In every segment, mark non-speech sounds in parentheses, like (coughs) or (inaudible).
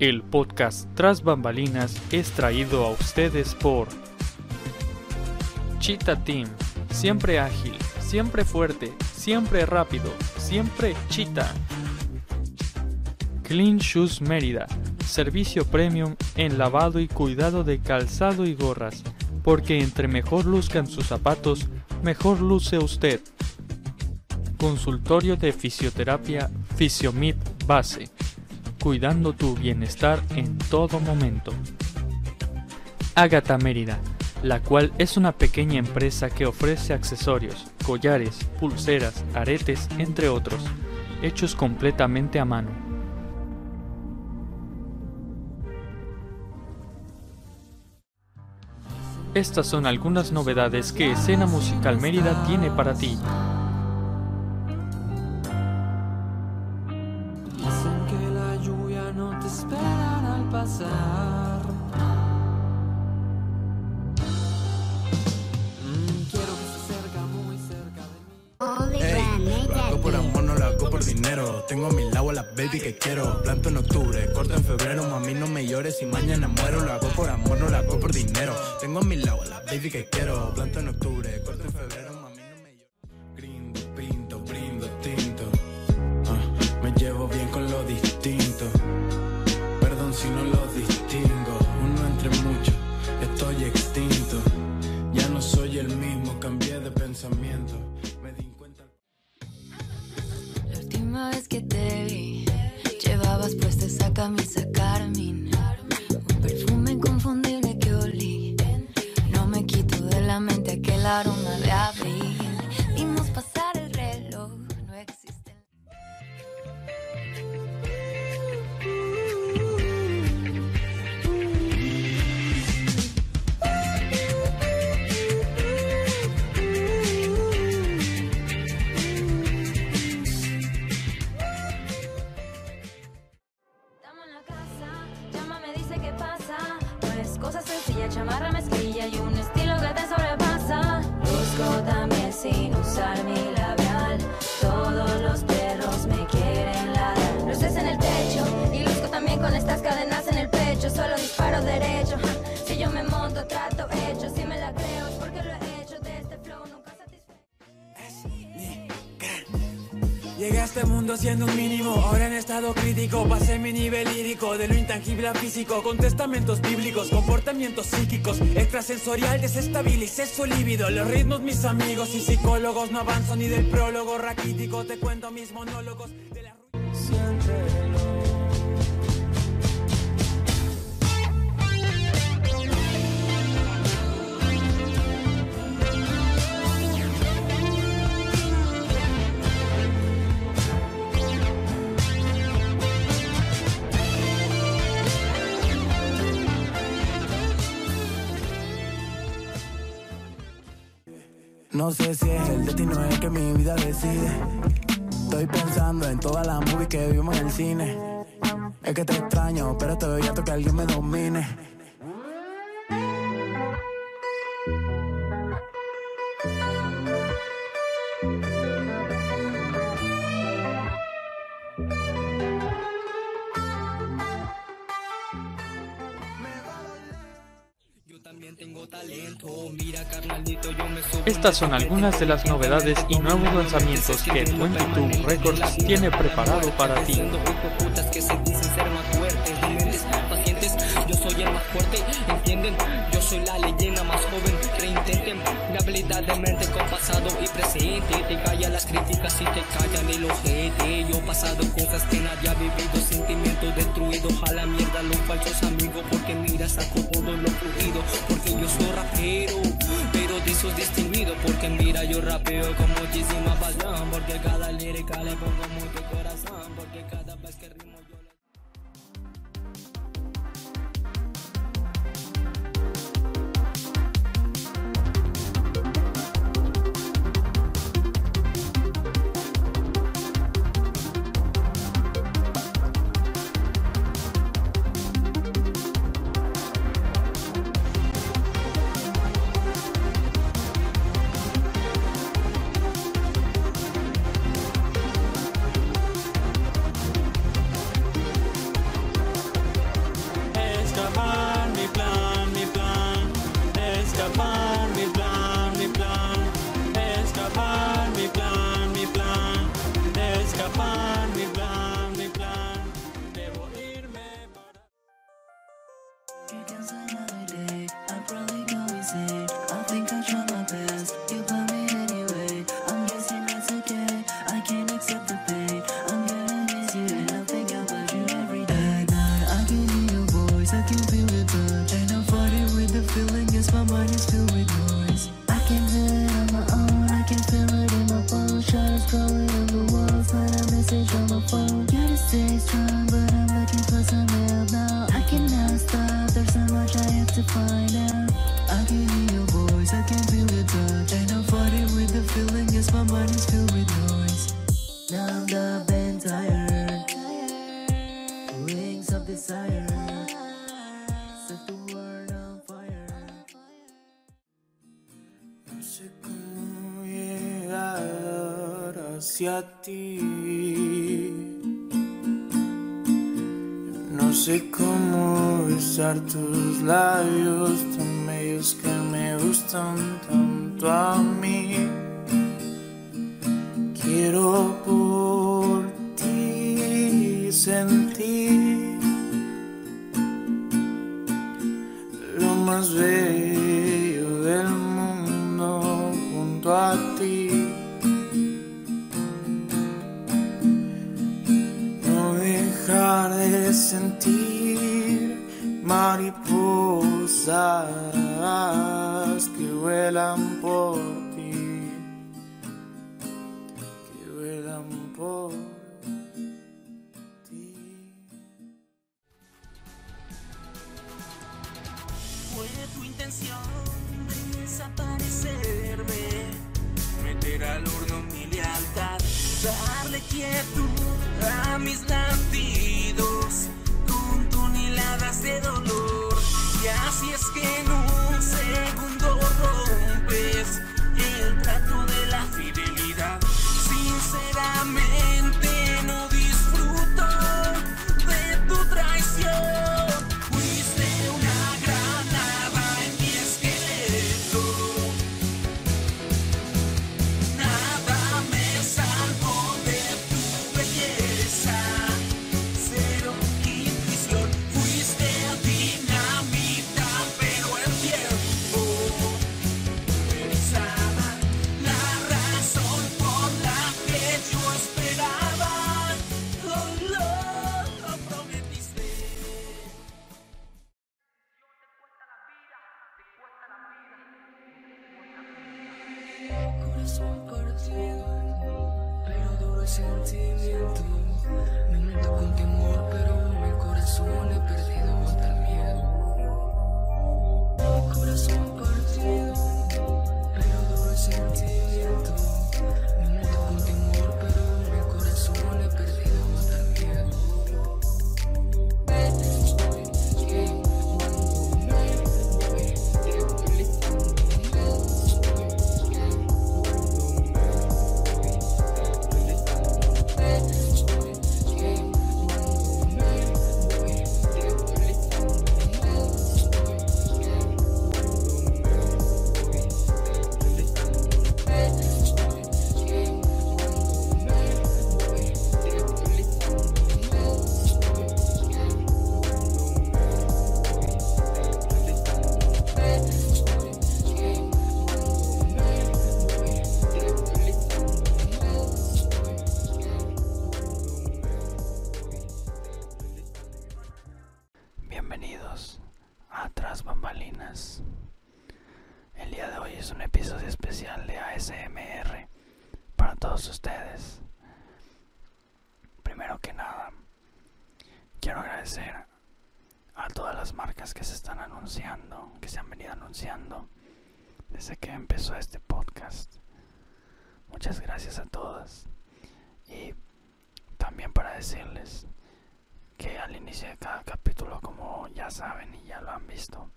El podcast Tras Bambalinas es traído a ustedes por Cheetah Team, siempre ágil, siempre fuerte, siempre rápido, siempre Cheetah. Clean Shoes Mérida, servicio premium en lavado y cuidado de calzado y gorras, porque entre mejor luzcan sus zapatos, mejor luce usted. Consultorio de fisioterapia Fisiomip Base cuidando tu bienestar en todo momento. Ágata Mérida, la cual es una pequeña empresa que ofrece accesorios, collares, pulseras, aretes, entre otros, hechos completamente a mano. Estas son algunas novedades que Escena Musical Mérida tiene para ti. Dinero. Tengo a mi lado a la baby que quiero. Mezclilla y un estilo que te sobrepasa. Busco también sin usar mi labial. Todos los perros me quieren ladrar. Luces en el techo y luzco también con estas cadenas en el pecho. Solo disparo derecho. Si yo me monto, trato hecho. Si Llegué a este mundo siendo un mínimo, ahora en estado crítico Pasé mi nivel lírico, de lo intangible a físico Con testamentos bíblicos, comportamientos psíquicos Extrasensorial, desestabilicé su líbido Los ritmos mis amigos y psicólogos No avanzo ni del prólogo raquítico Te cuento mis monólogos de la... No sé si es el destino el que mi vida decide. Estoy pensando en todas las movies que vimos en el cine. Es que te extraño, pero estoy harto que alguien me domine. Estas son algunas de las novedades y nuevos lanzamientos que 22 Records tiene preparado para ti. Habilidad de mente con pasado y presente, te callan las críticas y te callan el ojete, yo pasado cosas que nadie ha vivido, sentimientos destruidos, a la mierda los falsos amigos, porque mira, saco todo lo fluido, porque yo soy rapero, pero de esos distinguidos, porque mira, yo rapeo con muchísima pasión, porque cada lírica le pongo mucho sehat darle quietud a mis latidos con toneladas de dolor. Y así es que en un segundo. a todas las marcas que se están anunciando, que se han venido anunciando desde que empezó este podcast. Muchas gracias a todas. Y también para decirles que al inicio de cada capítulo, como ya saben y ya lo han visto,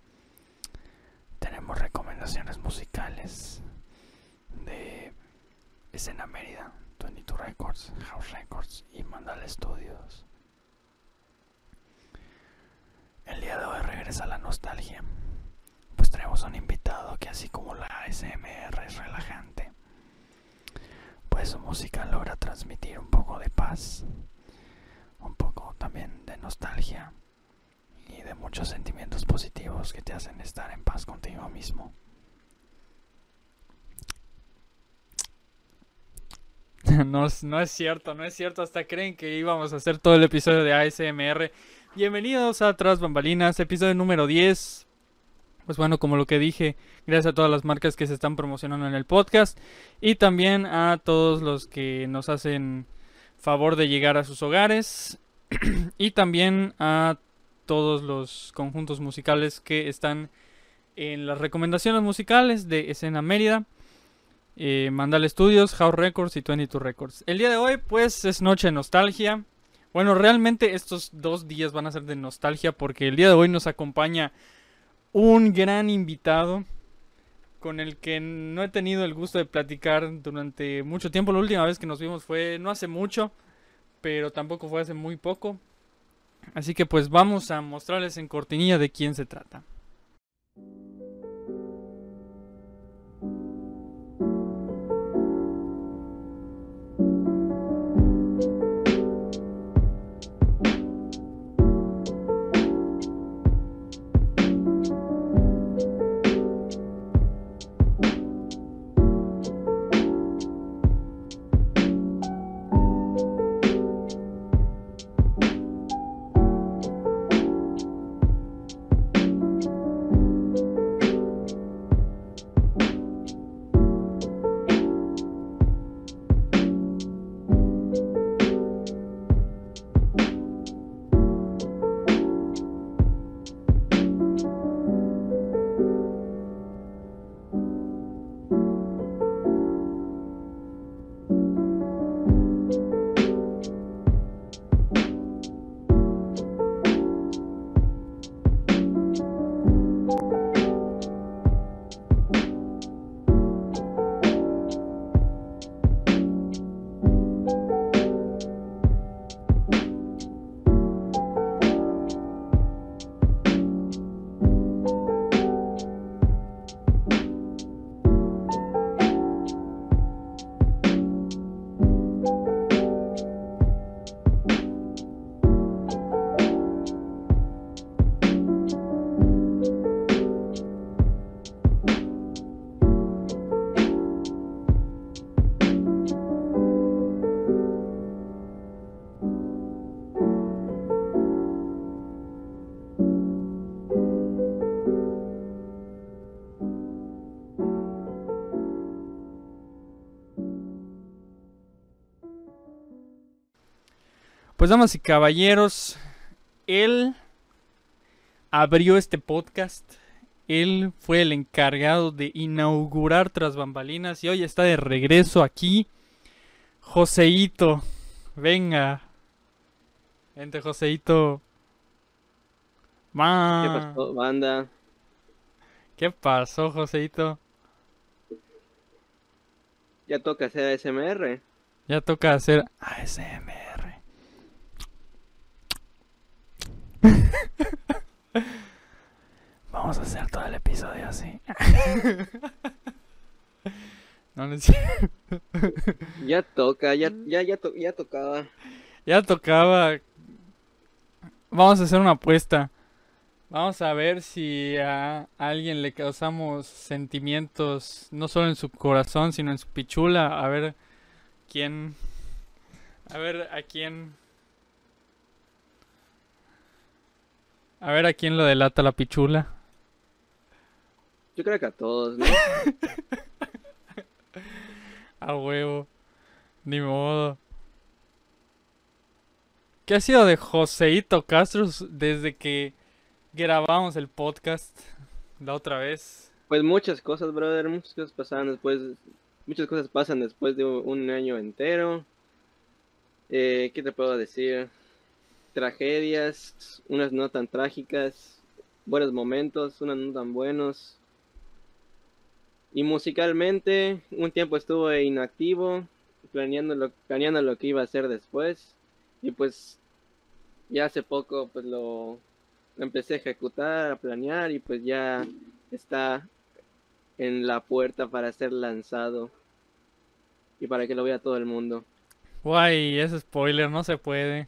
tenemos recomendaciones musicales de Escena Mérida, 22 Records, House Records y Mandala Studios. El día de hoy regresa la nostalgia, pues traemos a un invitado que así como la ASMR es relajante, pues su música logra transmitir un poco de paz, un poco también de nostalgia y de muchos sentimientos positivos que te hacen estar en paz contigo mismo. (laughs) No, no es cierto, no es cierto, hasta creen que íbamos a hacer todo el episodio de ASMR Bienvenidos a Tras Bambalinas, episodio número 10. Pues bueno, como lo que dije, gracias a todas las marcas que se están promocionando en el podcast. Y también a todos los que nos hacen favor de llegar a sus hogares. (clears throat) y también a todos los conjuntos musicales que están en las recomendaciones musicales de Escena Mérida eh, Mandal Studios, House Records y 22 Records. El día de hoy, pues, es noche de nostalgia. Bueno, realmente estos dos días van a ser de nostalgia porque el día de hoy nos acompaña un gran invitado con el que no he tenido el gusto de platicar durante mucho tiempo. La última vez que nos vimos fue no hace mucho, pero tampoco fue hace muy poco. Así que pues vamos a mostrarles en cortinilla de quién se trata. Pues damas y caballeros, él abrió este podcast. Él fue el encargado de inaugurar tras bambalinas y hoy está de regreso aquí. Joseito, venga. Vente, Joseito. ¿Qué Ma. pasó, banda? ¿Qué pasó, Joseito? Ya toca hacer ASMR. Ya toca hacer ASMR. (laughs) Vamos a hacer todo el episodio así. (laughs) No, no es cierto. Ya toca, ya, ya, ya, to- ya tocaba. Ya tocaba. Vamos a hacer una apuesta. Vamos a ver si a alguien le causamos sentimientos, no solo en su corazón, sino en su pichula. A ver quién. A ver a quién. A ver a quién lo delata la pichula. Yo creo que a todos, ¿no? (laughs) A huevo. Ni modo. ¿Qué ha sido de Joseito Castro desde que grabamos el podcast la otra vez? Pues muchas cosas, brother, muchas cosas pasaron después, muchas cosas pasan después de un un año entero. Eh, ¿qué te puedo decir? Tragedias, unas no tan trágicas, buenos momentos, unos no tan buenos. Y musicalmente, un tiempo estuve inactivo, planeando lo, planeando lo que iba a hacer después. Y pues ya hace poco pues lo, lo empecé a ejecutar, a planear y pues ya está en la puerta para ser lanzado y para que lo vea todo el mundo. Guay, ese spoiler no se puede.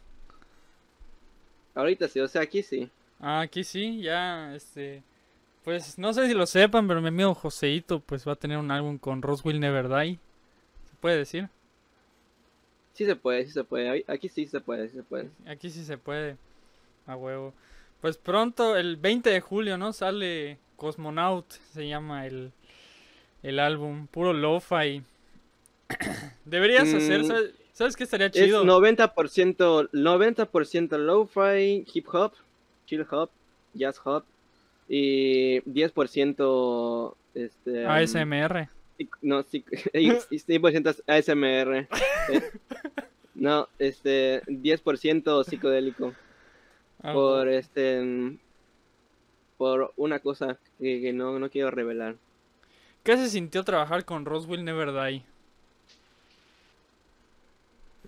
Ahorita sí, o sea, aquí sí. Ah, aquí sí, ya, este... Pues no sé si lo sepan, pero mi amigo Joseito pues va a tener un álbum con Roswell Never Die. ¿Se puede decir? Sí se puede, sí se puede. Aquí sí se puede, sí se puede. Aquí sí se puede. A huevo. Pues pronto, el 20 de julio, ¿no? Sale Cosmonaut, se llama el, el álbum. Puro lo-fi. (coughs) Deberías hacer, Mm, ¿sabes, ¿sabes qué estaría Es chido? 90%, 90% lo-fi, hip hop, chill hop, jazz hop y 10% este um, ASMR. no, psic- (laughs) y- y 100% ASMR. eh, No, este 10% psicodélico Ah, por este por una cosa que, que no, no quiero revelar. ¿Qué se sintió trabajar con Roswell Never Die?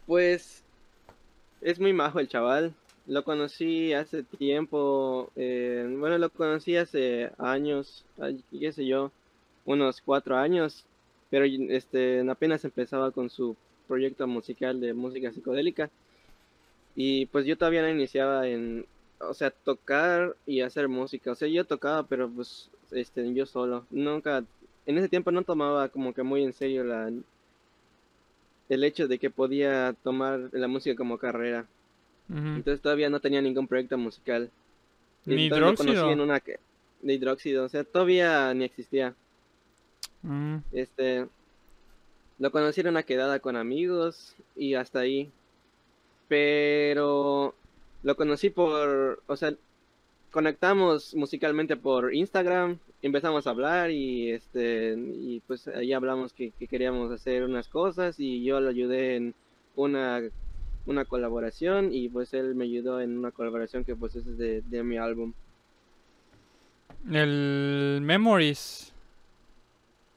Pues es muy majo el chaval. Lo conocí hace tiempo. eh, bueno, lo conocí hace años, qué sé yo, unos cuatro años. Pero este apenas empezaba con su proyecto musical de música psicodélica. Y pues yo todavía no iniciaba en, o sea, tocar y hacer música. O sea, yo tocaba, pero pues este yo solo. Nunca, en ese tiempo no tomaba como que muy en serio la el hecho de que podía tomar la música como carrera. Entonces todavía no tenía ningún proyecto musical. ¿Ni hidróxido? en una que- de hidróxido, o sea, todavía ni existía. Mm, Este lo conocí en una quedada con amigos y hasta ahí. Pero lo conocí por, o sea, conectamos musicalmente por Instagram, empezamos a hablar y este y pues ahí hablamos que, que queríamos hacer unas cosas y yo lo ayudé en una una colaboración y pues él me ayudó en una colaboración que pues es de, de mi álbum. El Memories.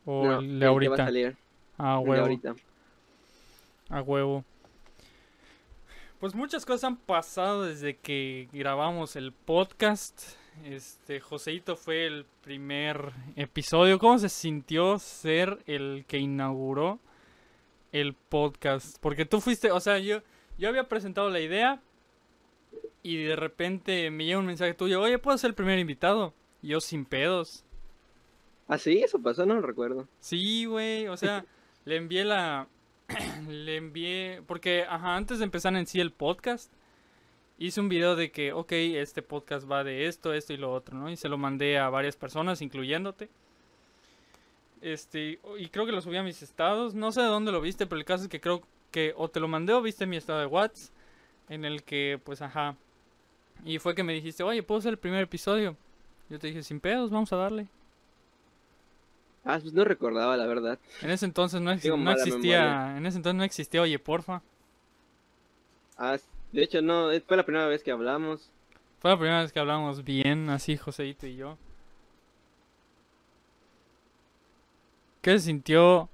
O No, el el de que va a ahorita. salir, A el de huevo. ahorita. A huevo. Pues muchas cosas han pasado desde que grabamos el podcast. Este, Joseito fue el primer episodio. ¿Cómo se sintió ser el que inauguró el podcast? Porque tú fuiste, o sea, yo, yo había presentado la idea y de repente me llega un mensaje tuyo, oye, ¿puedo ser el primer invitado? Y yo sin pedos. Ah, sí, eso pasó, no lo recuerdo. Sí, güey, o sea, le envié la... (clears throat) (clears throat) le envié... Porque, ajá, antes de empezar en sí el podcast, hice un video de que, ok, este podcast va de esto, esto y lo otro, ¿no? Y se lo mandé a varias personas, incluyéndote. Este, y creo que lo subí a mis estados, no sé de dónde lo viste, pero el caso es que creo que o te lo mandé o viste mi estado de WhatsApp, en el que, pues, ajá. Y fue que me dijiste, oye, ¿puedo hacer el primer episodio? Yo te dije, sin pedos, vamos a darle. Ah, pues no recordaba, la verdad. En ese entonces no, ex- existía, memoria. en ese entonces no existía, oye, porfa. Ah, de hecho, no, fue la primera vez que hablamos. Fue la primera vez que hablamos bien, así Joseito y yo. ¿Qué se sintió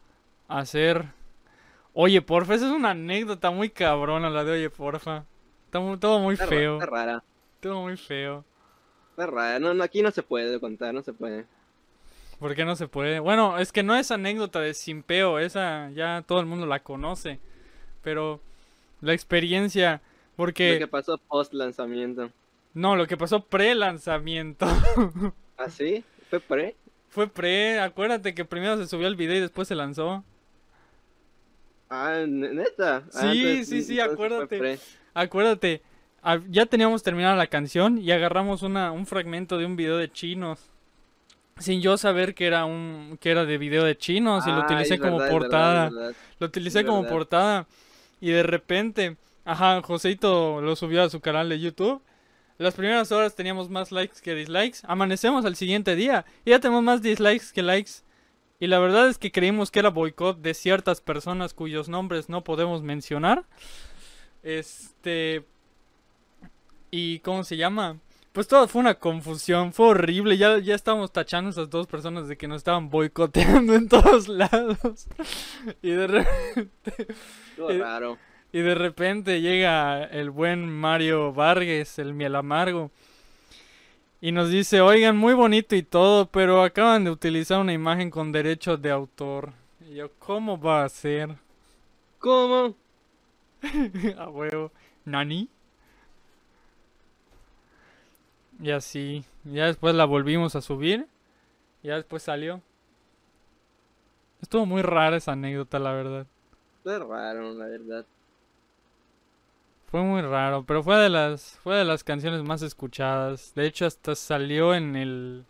hacer? Oye, porfa, esa es una anécdota muy cabrona la de oye, porfa. Está todo muy Está, feo, está rara, todo muy feo. está rara. No, no, aquí no se puede contar, no se puede. ¿Por qué no se puede? Bueno, es que no es anécdota de simpeo, esa ya todo el mundo la conoce. Pero la experiencia, Lo porque... que pasó post lanzamiento. No, lo que pasó pre-lanzamiento. (laughs) ¿Ah, sí? ¿Fue pre? Fue pre, acuérdate que primero se subió el video y después se lanzó. Ah, ¿ne- neta. Ah, Sí, entonces- sí, sí, acuérdate. pre. Acuérdate, ya teníamos terminada la canción y agarramos una, un fragmento de un video de chinos. Sin yo saber que era un que era de video de chinos y lo Ah, utilicé como verdad, es verdad, portada. es verdad. Lo utilicé como portada. Y de repente, ajá, Joseito lo subió a su canal de YouTube. Las primeras horas teníamos más likes que dislikes. Amanecemos al siguiente día y ya tenemos más dislikes que likes. Y la verdad es que creímos que era boicot de ciertas personas cuyos nombres no podemos mencionar. Este. ¿Y cómo se llama? Pues todo fue una confusión, fue horrible. Ya, ya estábamos tachando a esas dos personas de que nos estaban boicoteando en todos (laughs) lados. Y de repente. Estuvo Eh, raro. Y de repente llega el buen Mario Vargas, el miel amargo. Y nos dice, oigan, muy bonito y todo, pero acaban de utilizar una imagen con derechos de autor. Y yo, ¿cómo va a ser? ¿Cómo? (laughs) A huevo. ¿Nani? Y así. Ya después la volvimos a subir. Ya después salió. Estuvo muy rara esa anécdota, la verdad. Fue raro, la verdad. Fue muy raro, pero fue de las fue de las canciones más escuchadas. De hecho, hasta salió en el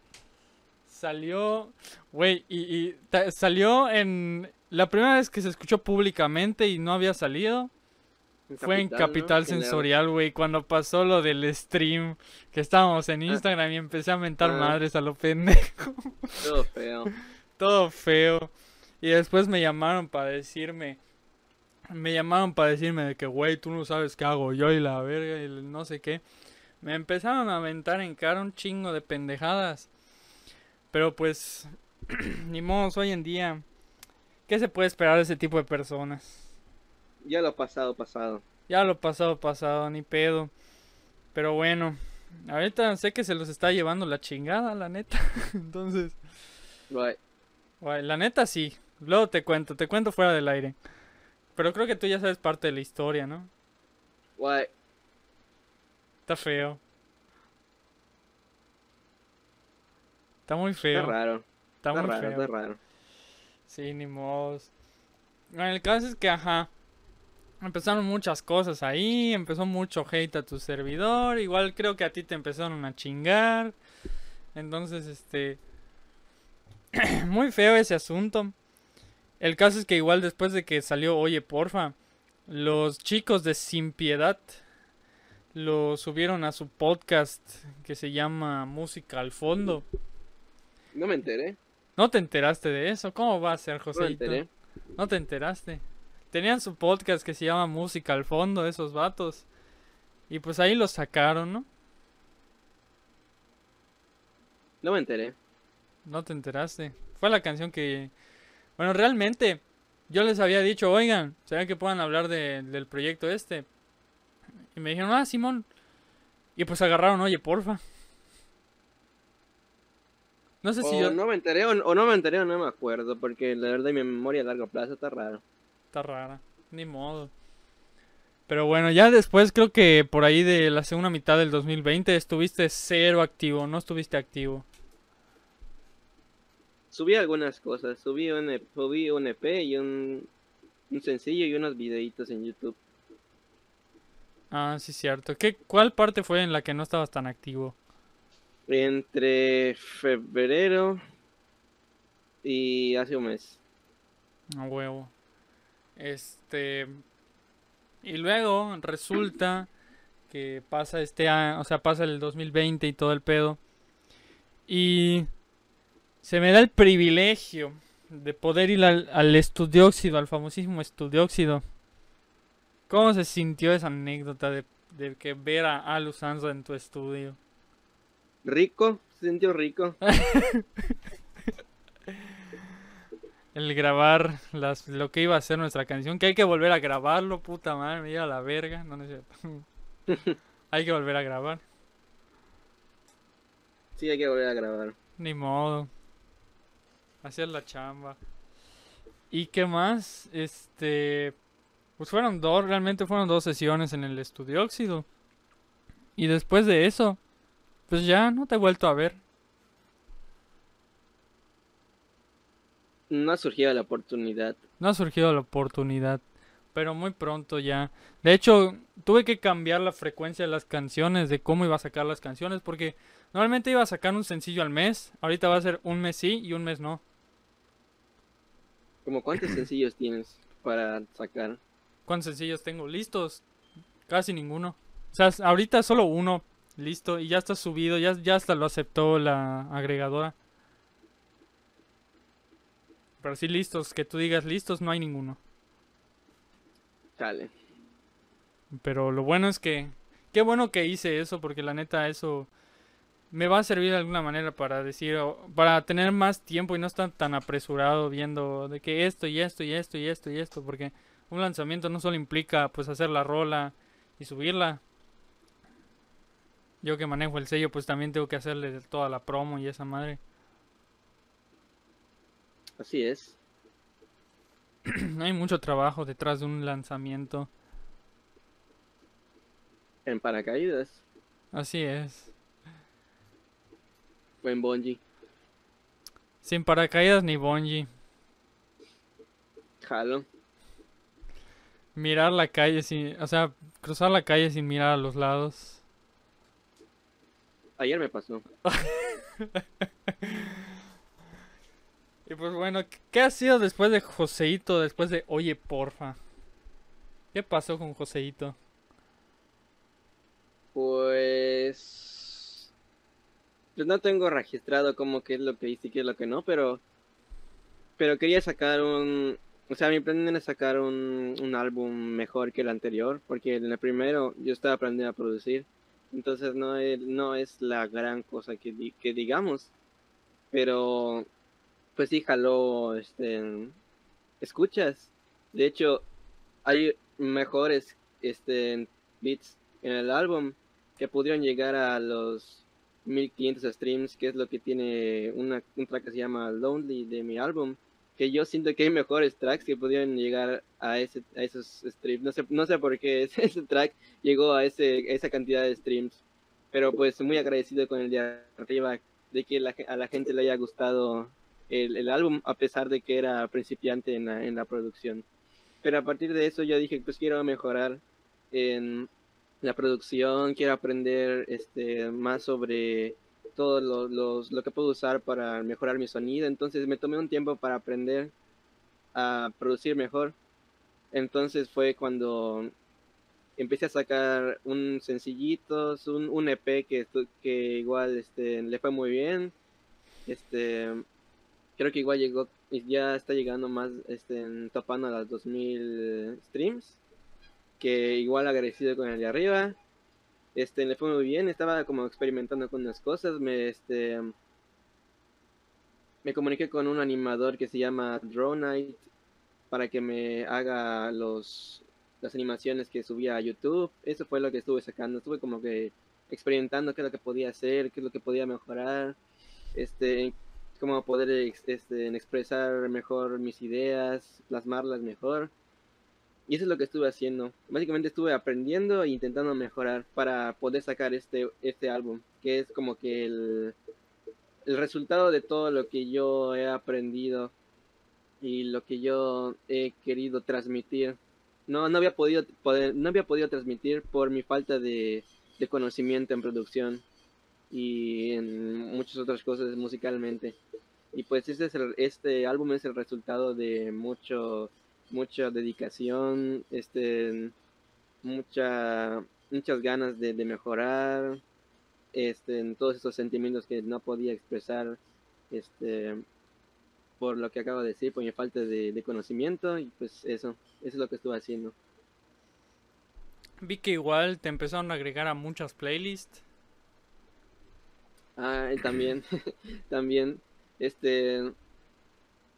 salió, güey, y, y ta- salió en la primera vez que se escuchó públicamente y no había salido. Fue en. Capital. Sensorial, güey, cuando pasó lo del stream, que estábamos en Ah. Instagram y empecé a mentar Ah. madres a lo pendejo. Todo feo. Todo feo. Y después me llamaron para decirme, me llamaron para decirme de que, güey, tú no sabes qué hago yo y la verga y el no sé qué. Me empezaron a aventar en cara un chingo de pendejadas. Pero pues, (clears throat) ni modo, hoy en día, ¿qué se puede esperar de ese tipo de personas? Ya lo pasado, pasado. Ya lo pasado, pasado, ni pedo. Pero bueno, ahorita sé que se los está llevando la chingada, la neta. (laughs) Entonces, Right. guay, la neta sí. Luego te cuento, te cuento fuera del aire. Pero creo que tú ya sabes parte de la historia, ¿no? Right. Está feo. Está muy Está feo. raro. Está Está muy raro, feo. está raro. Sí, ni modo. Bueno, el caso es que, ajá. Empezaron muchas cosas ahí. Empezó mucho hate a tu servidor. Igual creo que a ti te empezaron a chingar. Entonces, este. (clears throat) muy feo ese asunto. El caso es que, igual después de que salió Oye, porfa. Los chicos de Sin Piedad. Lo subieron a su podcast que se llama Música al Fondo. No me enteré. ¿No te enteraste de eso? ¿Cómo va a ser, No me enteré. ¿No te enteraste? Tenían su podcast que se llama Música al Fondo, esos vatos. Y pues ahí lo sacaron, ¿no? No me enteré. No te enteraste. Fue la canción que... Bueno, realmente yo les había dicho, oigan, ¿será que puedan hablar de- del proyecto este? Y me dijeron, ah, Simón. Y pues agarraron, oye, porfa. No sé si yo... no me enteré o, o no me enteré o no me acuerdo. Porque la verdad mi memoria a largo plazo está raro. Está rara, ni modo. Pero bueno, ya después creo que por ahí de la segunda mitad del 2020 estuviste cero activo, no estuviste activo. Subí algunas cosas. Subí un, E- subí un EP y un, un sencillo y unos videitos en YouTube. Ah, sí, cierto. ¿Qué, ¿Cuál parte fue en la que no estabas tan activo? Entre febrero y hace un mes. A huevo. Este. Y luego resulta que pasa este año, o sea, pasa el 2020 y todo el pedo. Y se me da el privilegio de poder ir al, al estudióxido, al famosísimo estudióxido. ¿Cómo se sintió esa anécdota de, de que ver a Al Usanzo en tu estudio? Rico, se sintió rico. (laughs) El grabar las, lo que iba a ser nuestra canción, que hay que volver a grabarlo, puta madre, me la verga. No, no es cierto. (laughs) hay que volver a grabar. Sí, hay que volver a grabar. Ni modo. Hacer la chamba. ¿Y qué más? Este. Pues fueron dos, realmente fueron dos sesiones en el estudio óxido. Y después de eso, pues ya no te he vuelto a ver. No ha surgido la oportunidad. No ha surgido la oportunidad, pero muy pronto ya. De hecho, tuve que cambiar la frecuencia de las canciones, de cómo iba a sacar las canciones, porque normalmente iba a sacar un sencillo al mes, ahorita va a ser un mes sí y un mes no. ¿Como cuántos (clears throat) sencillos tienes para sacar? ¿Cuántos sencillos tengo listos? Casi ninguno. O sea, ahorita solo uno listo y ya está subido, ya, ya hasta lo aceptó la agregadora. Pero sí listos, que tú digas listos, no hay ninguno. Chale. Pero lo bueno es que, qué bueno que hice eso, porque la neta eso me va a servir de alguna manera para decir, o- para tener más tiempo y no estar tan apresurado viendo de que esto y esto y esto y esto y esto, porque un lanzamiento no solo implica pues hacer la rola y subirla. yo que manejo el sello, pues también tengo que hacerle toda la promo y esa madre. Así es. (clears throat) Hay mucho trabajo detrás de un lanzamiento. En paracaídas. Así es. O en bungee. Sin paracaídas ni bungee. Jalo. Mirar la calle sin... O sea, cruzar la calle sin mirar a los lados. Ayer me pasó. (laughs) Y pues bueno, ¿qué- ¿qué ha sido después de Joseito? Después de Oye, porfa. ¿Qué pasó con Joseito? Pues. Pues no tengo registrado como qué es lo que hice y qué es lo que no, pero. Pero quería sacar un. O sea, mi plan era sacar un, un álbum mejor que el anterior, porque en el primero yo estaba aprendiendo a producir. Entonces no es, no es la gran cosa que, que digamos. Pero. Pues sí, jaló este, escuchas. De hecho, hay mejores este, beats en el álbum que pudieron llegar a los 1500 streams, que es lo que tiene una, un track que se llama Lonely de mi álbum, que yo siento que hay mejores tracks que pudieron llegar a, ese, a esos streams. No sé, no sé por qué ese, (laughs) ese track llegó a, ese, esa cantidad de streams, pero pues muy agradecido con el de arriba de que la a la gente le haya gustado el, el álbum, a pesar de que era principiante en la, en la producción. Pero a partir de eso yo dije, pues quiero mejorar en la producción, quiero aprender este, más sobre todo lo, los- lo que puedo usar para mejorar mi sonido. Entonces me tomé un tiempo para aprender a producir mejor. Entonces fue cuando empecé a sacar un sencillito, un, un EP que, que igual este, le fue muy bien. Este, creo que igual llegó, ya está llegando más, este, topando a las 2000 streams que igual agradecido con el de arriba. Este, le fue muy bien, estaba como experimentando con unas cosas, me, este, me comuniqué con un animador que se llama Dronite para que me haga los, las animaciones que subía a YouTube. Eso fue lo que estuve sacando, estuve como que experimentando qué es lo que podía hacer, qué es lo que podía mejorar, este, cómo poder este, expresar mejor mis ideas, plasmarlas mejor. Y eso es lo que estuve haciendo. Básicamente estuve aprendiendo e intentando mejorar para poder sacar este, este álbum, que es como que el, el resultado de todo lo que yo he aprendido y lo que yo he querido transmitir. No, no había podido poder, no había podido transmitir por mi falta de, de conocimiento en producción y en muchas otras cosas musicalmente. Y pues este, es el- este álbum es el resultado de mucho mucha dedicación, este, mucha, muchas ganas de, de mejorar, este, en todos esos sentimientos que no podía expresar, este, por lo que acabo de decir, por mi falta de, de conocimiento, y pues eso, eso es lo que estuve haciendo. Vi que igual te empezaron a agregar a muchas playlists. Ah, también, (laughs) también, este,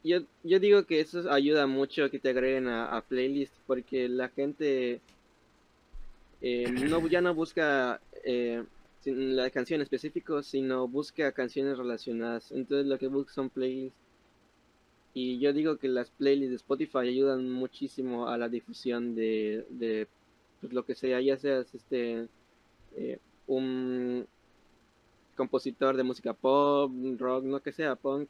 yo, yo digo que eso ayuda mucho que te agreguen a, a playlist porque la gente eh, no, ya no busca eh, la canción específica, sino busca canciones relacionadas. Entonces lo que busca son playlists. Y yo digo que las playlists de Spotify ayudan muchísimo a la difusión de, de pues, lo que sea, ya seas este eh, un compositor de música pop, rock, no que sea, punk,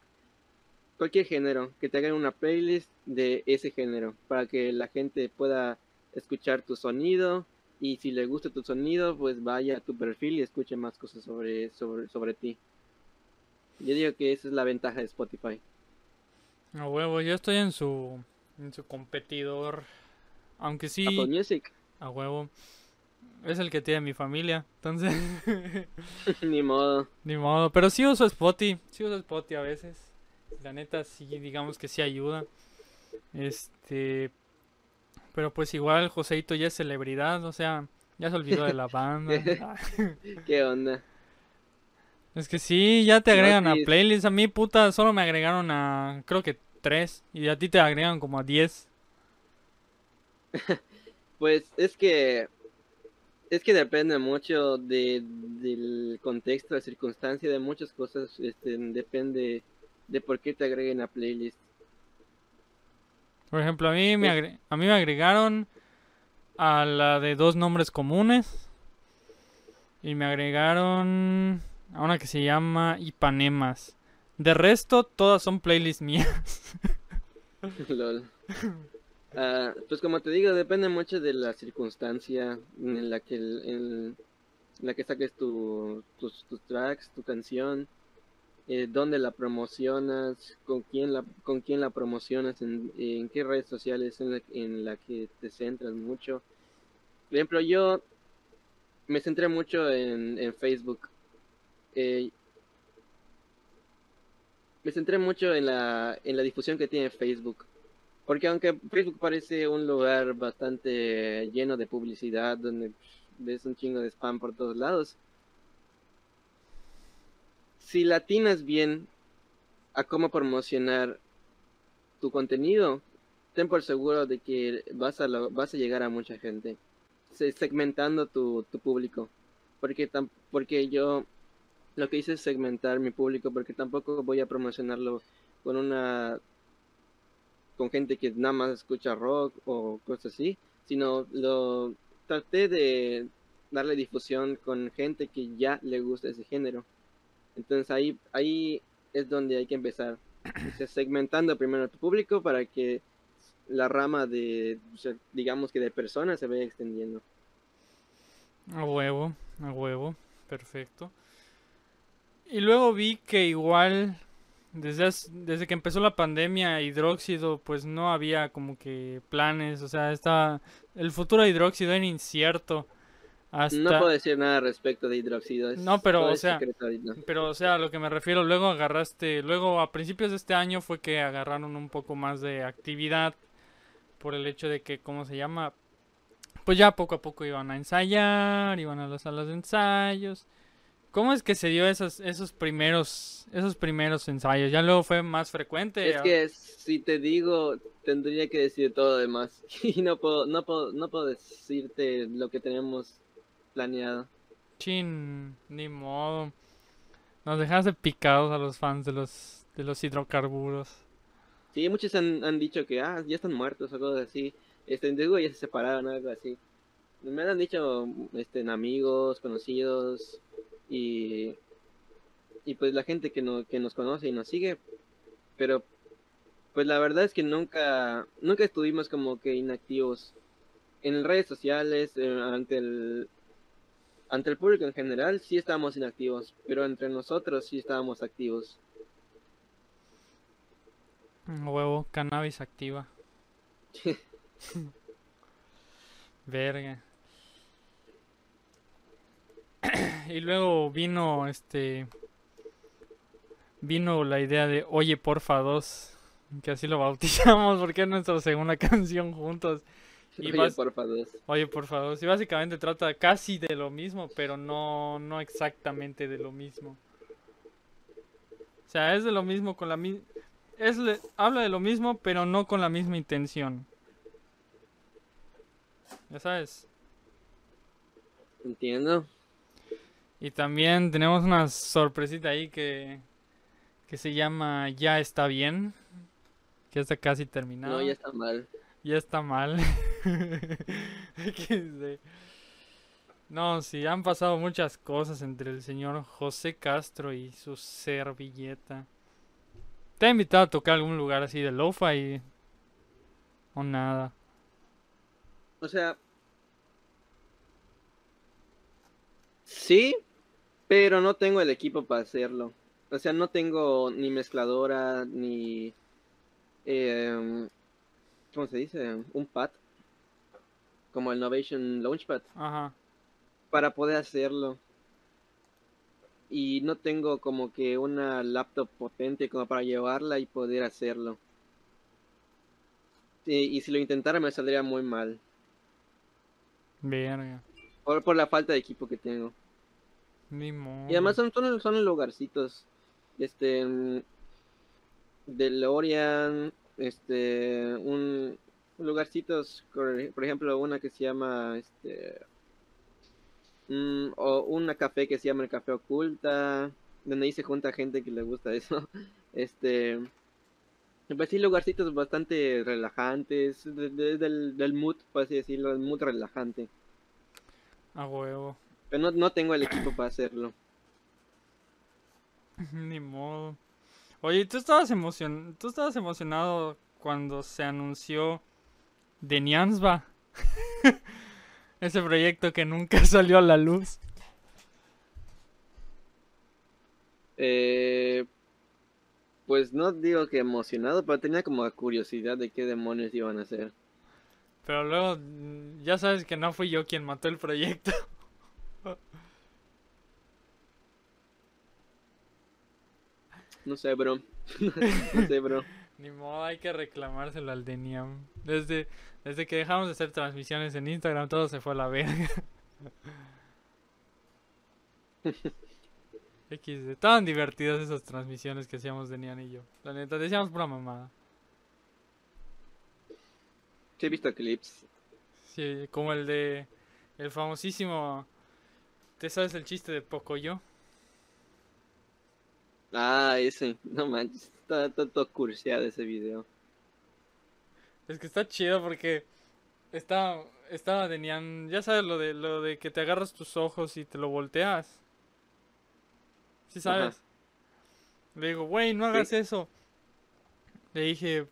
cualquier género, que te hagan una playlist de ese género para que la gente pueda escuchar tu sonido y si le gusta tu sonido, pues vaya a tu perfil y escuche más cosas sobre, sobre, sobre ti. Yo digo que esa es la ventaja de Spotify. A huevo, yo estoy en su, en su competidor. Aunque sí, Apple Music, a huevo. Es el que tiene mi familia. Entonces, (laughs) ni modo. ni modo. Pero sí uso Spotify. Sí uso Spotify a veces. La neta, sí, digamos que sí ayuda. Este. Pero pues igual Joseito ya es celebridad. O sea, ya se olvidó de la (laughs) banda. (laughs) ¿Qué onda? Es que sí, ya te No, agregan a playlists. A mí, puta, solo me agregaron a. Creo que tres. Y a ti te agregan como a diez. Pues es que es que depende mucho de, del contexto, la circunstancia, de muchas cosas, este, depende de por qué te agreguen a playlist. Por ejemplo, a mí me, agre- a mí me agregaron a la de dos nombres comunes. Y me agregaron a una que se llama Ipanemas. De resto, todas son playlists mías. (laughs) Lol. (laughs) Ah, pues como te digo, depende mucho de la circunstancia en la que el- en la que saques tu, tus, tus tracks, tu canción, eh, dónde la promocionas, con quién la, con quién la promocionas, en, en qué redes sociales en la, en la que te centras mucho. Por ejemplo, yo me centré mucho en, en Facebook. Eh, me centré mucho en la, en la difusión que tiene Facebook. Porque aunque Facebook parece un lugar bastante lleno de publicidad, donde ves un chingo de spam por todos lados, si latinas bien a cómo promocionar tu contenido, ten por seguro de que vas a, lo- vas a llegar a mucha gente, se- segmentando tu, tu público. Porque, tam- porque yo lo que hice es segmentar mi público, porque tampoco voy a promocionarlo con una con gente que nada más escucha rock o cosas así, sino lo traté de darle difusión con gente que ya le gusta ese género. Entonces ahí ahí es donde hay que empezar, segmentando primero tu público para que la rama de, digamos que de personas se vaya extendiendo. A huevo, a huevo, perfecto. Y luego vi que igual, desde, desde que empezó la pandemia, Hidróxido, pues no había como que planes, o sea, estaba, el futuro de Hidróxido era incierto. Hasta, No puedo decir nada respecto de hidróxido. es- No, pero, o sea. Pero, o sea, a lo que me refiero, luego agarraste, luego a principios de este año fue que agarraron un poco más de actividad por el hecho de que, ¿cómo se llama? Pues ya poco a poco iban a ensayar, iban a las salas de ensayos. ¿Cómo es que se dio esos, esos primeros, esos primeros ensayos? Ya luego fue más frecuente. Es que si te digo, tendría que decir todo demás. (laughs) Y no puedo, no puedo, no puedo decirte lo que tenemos planeado. Chin, ni modo. Nos dejaste picados a los fans de los, de los hidrocarburos. Sí, muchos han, han dicho que ah, ya están muertos o cosas así. Este, digo, ya se separaron o algo así. Me han dicho este, amigos, conocidos y, y pues la gente que, no, que nos conoce y nos sigue. Pero pues la verdad es que nunca, nunca estuvimos como que inactivos en redes sociales, eh, ante el, ante el público en general, sí estábamos inactivos, pero entre nosotros sí estábamos activos. Mm, Huevo, cannabis activa. (laughs) Verga. (clears throat) y luego vino este. Vino la idea de Oye Porfa 2. Que así lo bautizamos (laughs) porque es nuestra segunda (laughs) canción juntos. Y Oye, porfa, dos. Oye Porfa 2. Y básicamente trata casi de lo mismo, pero no, no exactamente de lo mismo. O sea, es de lo mismo con la misma. Es le- habla de lo mismo, pero no con la misma intención. Ya sabes. Entiendo. Y también tenemos una sorpresita ahí que, que se llama Ya está bien. Que está casi terminado. No, ya está mal. Ya está mal. (laughs) No, sí, han pasado muchas cosas entre el señor José Castro y su servilleta. ¿Te ha invitado a tocar algún lugar así de lo-fi? O nada. O sea, sí, pero no tengo el equipo para hacerlo. O sea, no tengo ni mezcladora, ni... em, ¿Cómo se dice? Un pad. Como el Novation Launchpad. Ajá. Para poder hacerlo. Y no tengo como que una laptop potente como para llevarla y poder hacerlo. Y si lo intentara me saldría muy mal. Verga. Por, por la falta de equipo que tengo. Ni modo. Y además son, son, son lugarcitos. Este. DeLorean. Este. Un. Lugarcitos. Por por ejemplo, una que se llama. Este. Mm, o una café que se llama el Café Oculta, donde ahí se junta gente que le gusta eso. (laughs) Este, pues sí, lugarcitos bastante relajantes, de- de- del, del mood, por así decirlo, el mood relajante. A huevo. Pero no, no tengo el equipo para hacerlo. (laughs) Ni modo. Oye, ¿tú estabas, emocion... ¿tú estabas emocionado cuando se anunció de Niansba? (laughs) Ese proyecto que nunca (laughs) salió a la luz. Eh, pues no digo que emocionado, pero tenía como curiosidad de qué demonios iban a hacer. Pero luego, mm, ya sabes que no fui yo quien mató el proyecto. No sé, bro. (laughs) no sé, bro. Ni modo, hay que reclamárselo al de Niam. Desde, desde que dejamos de hacer transmisiones en Instagram, todo se fue a la verga. (laughs) XD. Estaban divertidas esas transmisiones que hacíamos de Nian y yo. La neta, decíamos pura mamada. Sí, he visto clips. Sí, como el de el famosísimo. ¿Te sabes el chiste de Pocoyo? Ah, ese. No manches. Está, está todo curseado ese video. Es que está chido porque está estaba de Nian, ya sabes lo de lo de que te agarras tus ojos y te lo volteas. ¿Sí sabes? Ajá. Le digo, güey, no hagas eso. Le dije,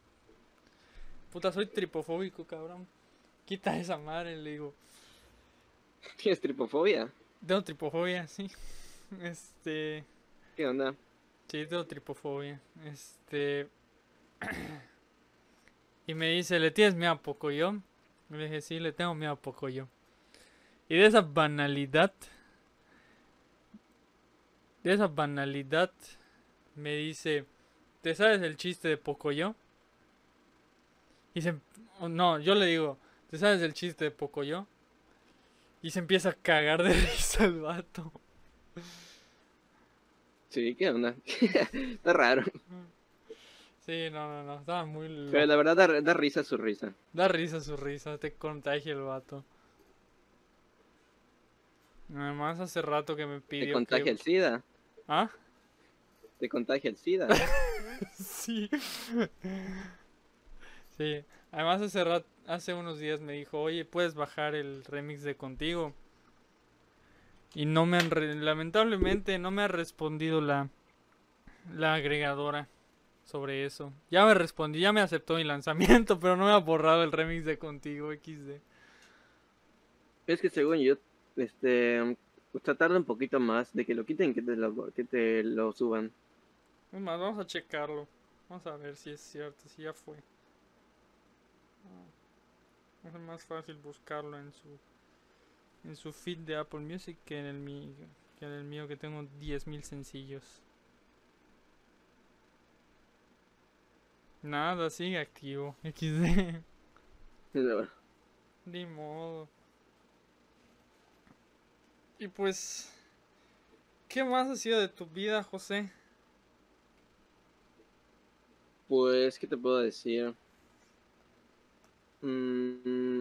puta, soy tripofóbico, cabrón. Quita esa madre, le digo. (laughs) ¿Tienes tripofobia? Tengo tripofobia, sí. Este, ¿Qué onda? Sí, tengo tripofobia. Este. (clears throat) y me dice, ¿le tienes miedo a Pocoyo? Le dije, sí, le tengo miedo a Pocoyo. Y de esa banalidad. De esa banalidad. Me dice, ¿te sabes el chiste de Pocoyo? Y se. No, yo le digo, ¿te sabes el chiste de Pocoyo? Y se empieza a cagar de (laughs) risa el vato. Sí, ¿qué onda? (laughs) está raro. Sí, no, no, no, estaba muy loco. Pero la verdad da, da risa su risa. Da risa su risa, te contagia el vato. Además, hace rato que me Te pidió contagia que... el SIDA. ¿Ah? Te contagia el SIDA. (laughs) Sí. Sí. Además, hace rat... hace unos días me dijo, oye, ¿puedes bajar el remix de Contigo? Y no me han... re- Lamentablemente, no me ha respondido la... La agregadora sobre eso. Ya me respondió, ya me aceptó mi lanzamiento, (laughs) pero no me ha borrado el remix de Contigo, XD. es que según yo, este, pues tarda un poquito más de que lo quiten que te lo, que te lo suban. Es más, vamos a checarlo. Vamos a ver si es cierto, si ya fue. Es más fácil buscarlo en su en su feed de Apple Music que en el mío, que en el mío que tengo 10.000 sencillos. Nada, sigue activo. (laughs) XD. Ni modo. Y pues, ¿qué más ha sido de tu vida, José? Pues, ¿qué te puedo decir? Mm,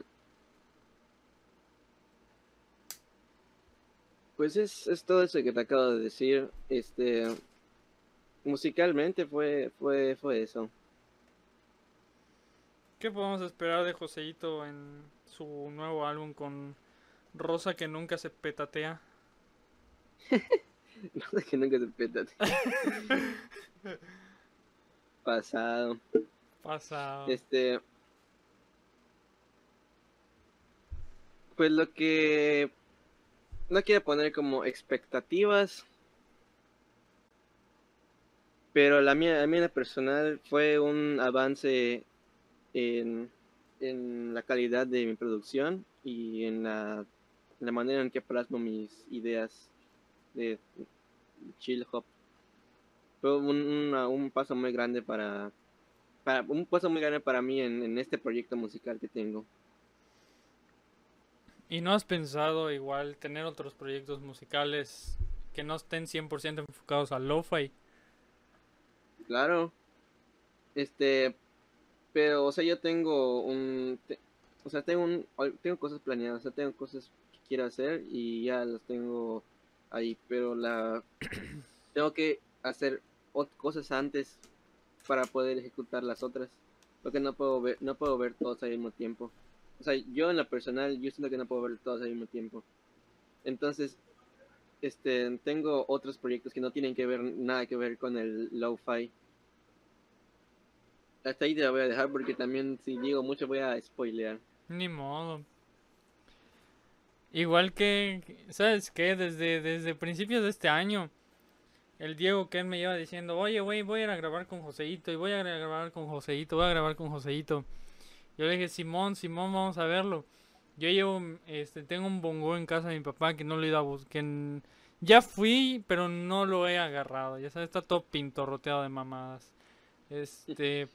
Pues es, es todo eso que te acabo de decir. Este, musicalmente fue, fue, fue eso. ¿Qué podemos esperar de Joseito en su nuevo álbum con Rosa que nunca se petatea? (laughs) No sé que nunca se peta. (laughs) Pasado. Pasa. Este. Pues lo que. No quiero poner como expectativas. Pero la mía, la mía personal fue un avance en, en la calidad de mi producción y en la, la manera en que plasmo mis ideas de chill hop. Fue un, un paso muy grande para, para un paso muy grande para mí en, en este proyecto musical que tengo. ¿Y no has pensado igual tener otros proyectos musicales que no estén 100% enfocados al lo-fi? Claro. Este, pero, o sea, yo tengo un, o sea, tengo un, tengo cosas planeadas, o sea, tengo cosas que quiero hacer y ya los tengo ahí, pero la (clears throat) tengo que hacer cosas antes para poder ejecutar las otras, porque no puedo ver no puedo ver todos al mismo tiempo. O sea, yo en la personal yo siento que no puedo ver todos al mismo tiempo. Entonces, este tengo otros proyectos que no tienen que ver nada que ver con el lo-fi. Hasta ahí te la voy a dejar porque también si digo mucho voy a spoilear. Ni modo. Igual que, ¿sabes qué? Desde, desde principios de este año, el Diego que me lleva diciendo, oye, güey, voy a ir a grabar con Joseito, y voy a grabar con Joseito, voy a grabar con Joseito. Yo le dije, Simón, Simón, vamos a verlo. Yo llevo, este, tengo un bongo en casa de mi papá que no lo he ido a buscar. Ya fui, pero no lo he agarrado. Ya sabes, está todo pintorroteado de mamadas. Este,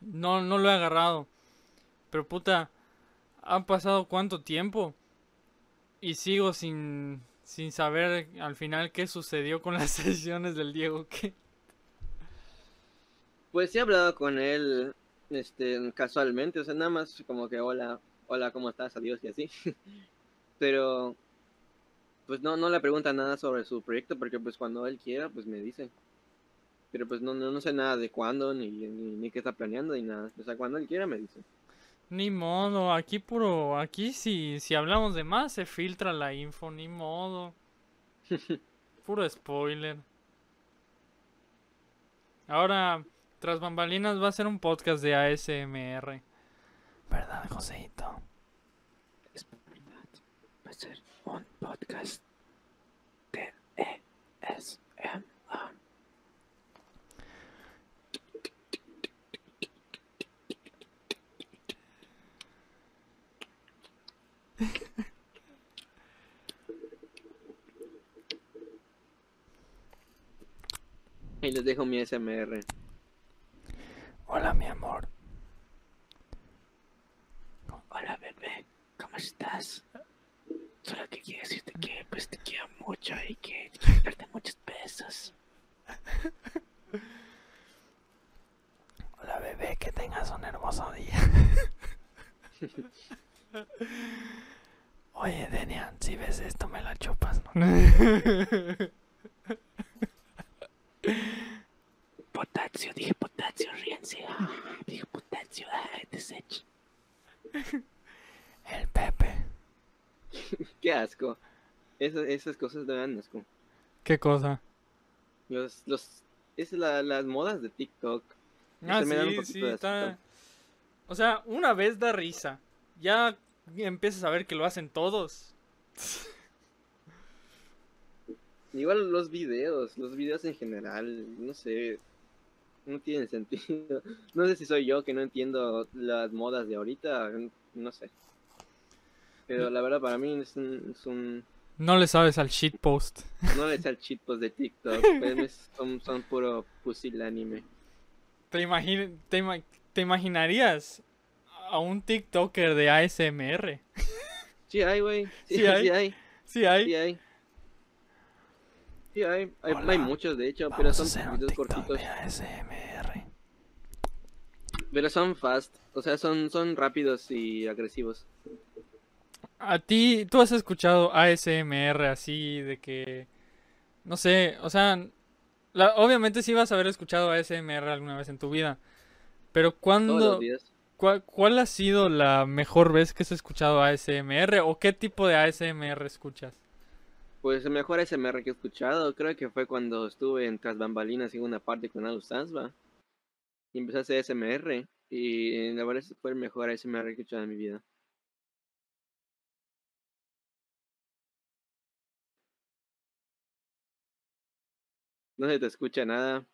no, no lo he agarrado. Pero puta, ha pasado cuánto tiempo y sigo sin, sin saber al final qué sucedió con (laughs) las sesiones del Diego. ¿Qué? Pues sí he hablado con él este casualmente, o sea, nada más como que hola, hola, ¿cómo estás? Adiós y así. (laughs) Pero pues no no le pregunta nada sobre su proyecto porque pues cuando él quiera pues me dice. Pero pues no no, no sé nada de cuándo ni, ni ni qué está planeando ni nada. O sea, cuando él quiera me dice. Ni modo, aquí puro, aquí si, si hablamos de más se filtra la info, ni modo. (laughs) Puro spoiler. Ahora, tras bambalinas va a ser un podcast de ASMR. ¿Verdad, Joseito? Es verdad. Va a ser un podcast de ESMR. Y les dejo mi SMR. Hola, mi amor. Hola bebé, ¿cómo estás? Solo que quiero decirte que pues te quiero mucho y que quiero darte muchos besos. Hola, bebé, que tengas un hermoso día. Oye, Denian, si ves esto, me la chupas, ¿no? (laughs) Potasio, dije potasio, ríense. Ah, dije potasio, ah, desecho. El Pepe. (laughs) Qué asco. Esas, esas cosas me dan asco. ¿Qué cosa? Los, los, es la, las modas de TikTok. Ah, Se me dan un sí, sí, de está... asco. O sea, una vez da risa. Ya empiezas a ver que lo hacen todos. Igual los videos, los videos en general, no sé, no tienen sentido. (laughs) No sé si soy yo que no entiendo las modas de ahorita, no sé. Pero la verdad para mí es un, es un No le sabes al shitpost. no le el post de TikTok, (laughs) pues, son, son puro pusilánime. ¿Te, imagin- te, ima- te imaginarías a un TikToker de ASMR? Sí hay, güey. Sí, Sí hay. sí hay. Sí hay. Sí hay. Sí hay. Hay, Hola. hay muchos de hecho, pero Vamos son videos cortitos. Pero son fast, o sea, son, son rápidos y agresivos. A ti, tú has escuchado ASMR así de que, no sé, o sea, la- obviamente sí vas a haber escuchado ASMR alguna vez en tu vida, pero Todos ¿cuándo, los días. cuál, cuál ha sido la mejor vez que has escuchado ASMR o qué tipo de ASMR escuchas? Pues el mejor SMR que he escuchado, creo que fue cuando estuve en Tras Bambalinas en una parte con Alu Sansba. Y empecé a hacer SMR. Y la verdad fue el mejor ASMR que he escuchado en mi vida. No se te escucha nada.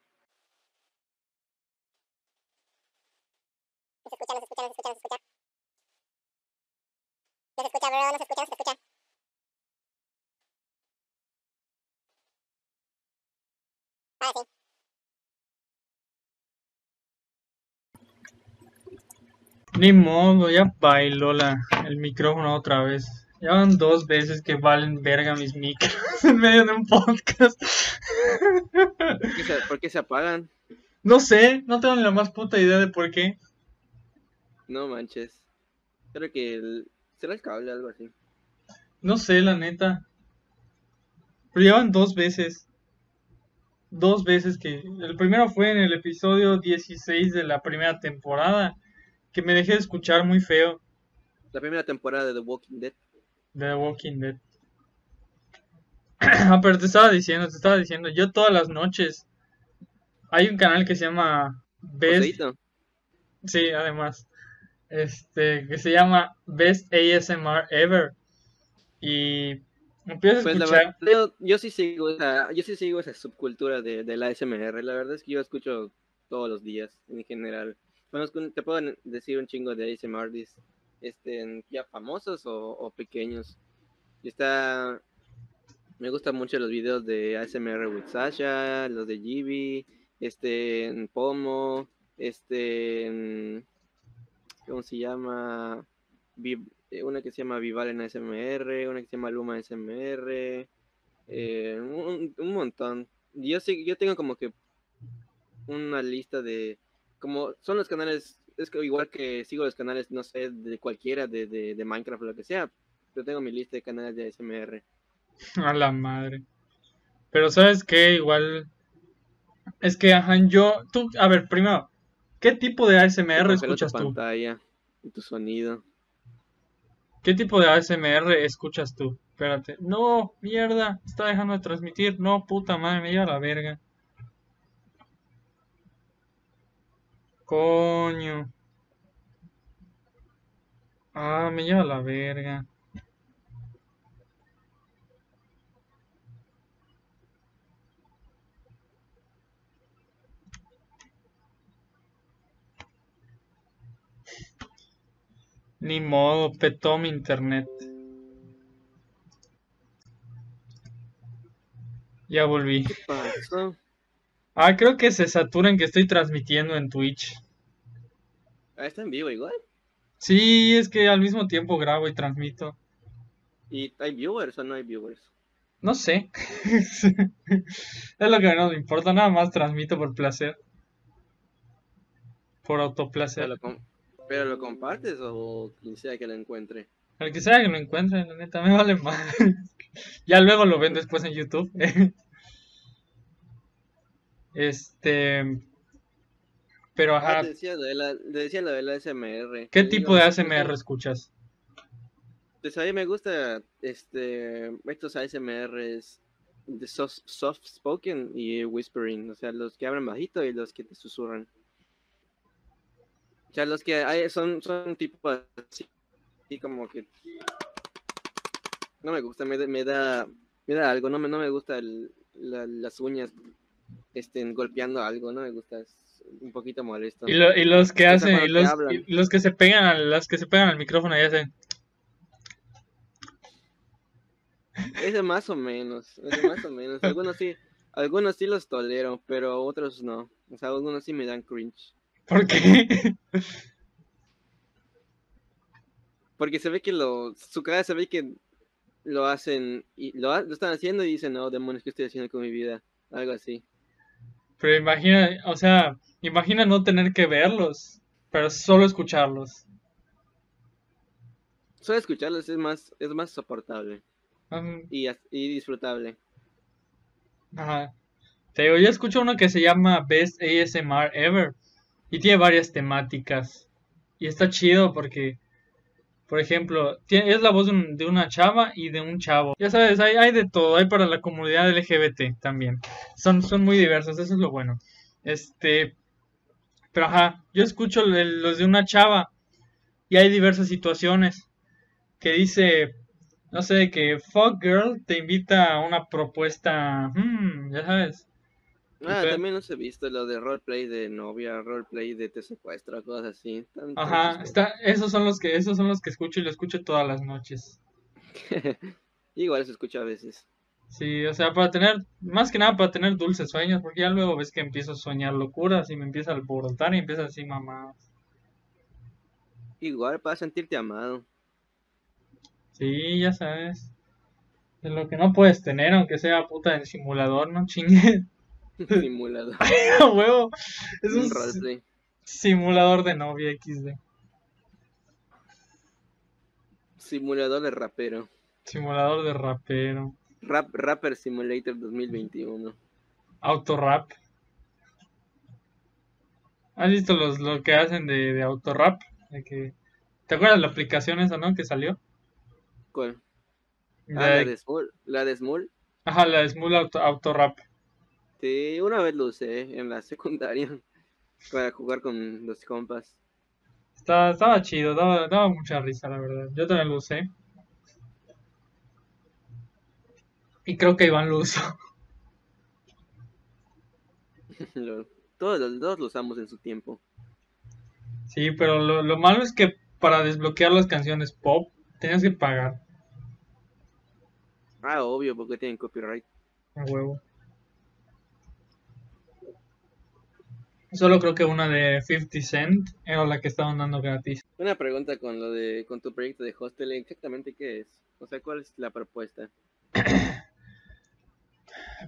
Ni modo, ya bailó la, el micrófono otra vez. Ya van dos veces que valen verga mis micros (laughs) en medio de un podcast. ¿Por qué se, por qué se apagan? No sé, no tengo ni la más puta idea de por qué. No manches. Creo que el... será el cable o algo así. No sé, la neta. Pero llevan dos veces. Dos veces que... El primero fue en el episodio 16 de la primera temporada. Que me dejé de escuchar muy feo. La primera temporada de The Walking Dead. De The Walking Dead. (clears throat) Ah, pero te estaba diciendo, te estaba diciendo. Yo todas las noches... Hay un canal que se llama Best... Joseito. Sí, además. Este, que se llama Best ASMR Ever. Y empiezo a Pues la escuchar. verdad, yo, yo sí sigo esa, yo sí sigo esa subcultura de, de la ASMR. La verdad es que yo escucho todos los días en general. Te puedo decir un chingo de ASMR este, ya famosos o, o pequeños. Y está, me gustan mucho los videos de ASMR with Sasha, los de Gibi, este, en Pomo, este, en- ¿cómo se llama? Eh, una que se llama Vival en ASMR, una que se llama Luma ASMR, eh, un, un montón. Yo sí, yo tengo como que una lista de, como son los canales, es que igual que sigo los canales, no sé, de cualquiera, de, de, de Minecraft o lo que sea, pero tengo mi lista de canales de ASMR. (laughs) A la madre. Pero sabes qué, igual. Es que, ajá, yo. Tú, a ver, primero, ¿qué tipo de ASMR tu escuchas tú? pantalla y tu sonido. ¿Qué tipo de ASMR escuchas tú? Espérate. No, mierda, está dejando de transmitir. No, puta madre, me lleva la verga. Coño. Ah, me lleva la verga. Ni modo, petó mi internet. Ya volví. ¿Qué pasó? Ah, creo que se saturan que estoy transmitiendo en Twitch. Ah, está en vivo igual. Sí, es que al mismo tiempo grabo y transmito. ¿Y hay viewers o no hay viewers? No sé. (laughs) Es lo que menos me importa, nada más transmito por placer. Por ¿Pero autoplacer. lo, com- ¿Pero lo compartes o quien sea que lo encuentre? El que sea que lo encuentre, la neta, me vale más. (laughs) Ya luego lo ven después en YouTube. (laughs) Este. Pero Ah, ajá, te decía lo de la, te decía lo de la ASMR. ¿qué tipo de ASMR escuchas? Pues a mí me gusta este, estos ASMRs de soft, soft spoken y whispering, o sea, los que hablan bajito y los que te susurran. O sea, los que hay son, son tipo así, como que no me gusta, me, da- me da me da algo, no me, no me gusta el- la- las uñas estén golpeando algo, no me gusta, es un poquito molesto. Y, lo- y los que hacen, y los, y los que se pegan al, los que se pegan al micrófono y hacen. Ese más o menos, ese más o menos. (laughs) Algunos sí, algunos sí los tolero, pero otros no. O sea, algunos sí me dan cringe. ¿Por qué? (laughs) Porque se ve que lo, su cara se ve que lo hacen, y lo, están haciendo y dicen, no, demonios, ¿qué estoy haciendo con mi vida? Algo así. Pero imagina, o sea, imagina no tener que verlos, pero solo escucharlos. Solo escucharlos es más, es más soportable y, y disfrutable. Ajá. Te digo, yo escucho uno que se llama Best ASMR Ever y tiene varias temáticas. Y está chido porque, por ejemplo, es la voz de, un- de una chava y de un chavo. Ya sabes, hay, hay de todo, hay para la comunidad LGBT también. Son, son muy diversos, eso es lo bueno. Este, pero ajá, yo escucho los de una chava y hay diversas situaciones que dice, no sé, que Fuck Girl te invita a una propuesta, hmm, ya sabes. Ah, también los he visto, lo de roleplay de novia, roleplay de te secuestro, cosas así. Ajá, está, esos son los que, esos son los que escucho y lo escucho todas las noches. (laughs) Igual se escucha a veces. Sí, o sea, para tener, más que nada para tener dulces sueños, porque ya luego ves que empiezo a soñar locuras y me empieza a alborotar y empieza así, mamá. Igual para sentirte amado. Sí, ya sabes. Es lo que no puedes tener, aunque sea puta en simulador, no chingue. (laughs) Simulador. Huevo. Es un simulador de novia XD. Simulador de rapero. Simulador de rapero. Rap, Rapper Simulator 2021. Autorap. ¿Has visto los, lo que hacen de, de autorap? De que, ¿Te acuerdas la aplicación esa, no? Que salió. ¿Cuál? La Ah, la de- Small. La de Small. Ajá, la de Auto, Autorap. Sí, una vez lo usé en la (laughs) secundaria para jugar con los compas. Estaba, estaba chido, daba, daba mucha risa, la verdad. Yo también lo usé. Y creo que Iván lo usó. (laughs) (laughs) Todos, los dos lo usamos en su tiempo. Sí, pero lo, lo malo es que para desbloquear las canciones pop tenías que pagar. Ah, obvio, porque tienen copyright. A huevo. Solo creo que una de 50 Cent era la que estaban dando gratis. Una pregunta con lo de con tu proyecto de hostel, exactamente qué es? O sea, ¿cuál es la propuesta? (clears throat)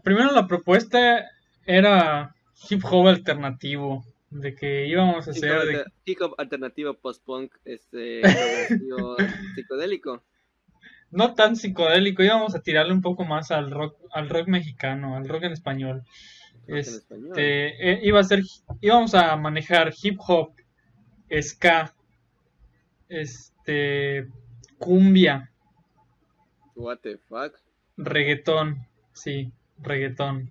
Primero la propuesta era hip hop alternativo, de que íbamos a Hip hacer de- hip hop alternativo post-punk, este, (laughs) progresivo, psicodélico. no tan psicodélico, íbamos a tirarle un poco más al rock, al rock mexicano, al rock en español. Este, eh, iba a ser, íbamos a manejar hip hop, ska, este, cumbia, What the fuck? reggaetón, sí, reggaetón,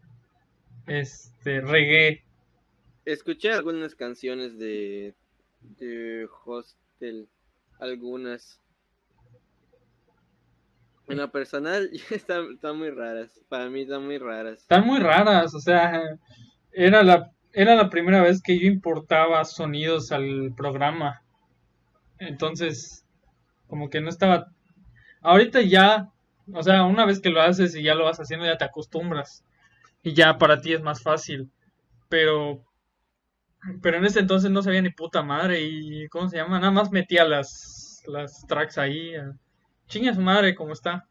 este, reggae, Escuché algunas canciones de, de Hostel, algunas. En lo personal, (laughs) están, muy raras. Para mí están muy raras. están muy raras, o sea, era la, era la primera vez que yo importaba sonidos al programa, entonces, como que no estaba, ahorita ya, o sea, una vez que lo haces y ya lo vas haciendo, ya te acostumbras, y ya para ti es más fácil, pero, pero en ese entonces no sabía ni puta madre, y, ¿cómo se llama? Nada más metía las, las tracks ahí, a- chinga su madre, como está.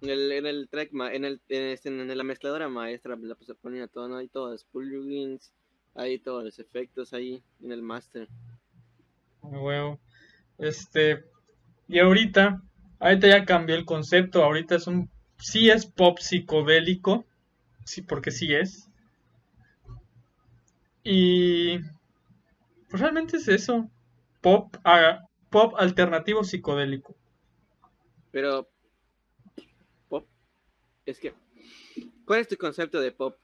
En el, en el track, ma- en, el, en, este- en la mezcladora maestra, la pues, ponía todo, ¿no? Hay todos los plugins, hay todos los efectos ahí en el master. A huevo. Este, y ahorita, ahorita ya cambió el concepto, ahorita es un, sí es pop psicodélico, sí, porque sí es. Y pues realmente es eso, pop, ah, pop alternativo psicodélico. Pero, pop, es que, ¿cuál es tu concepto de pop?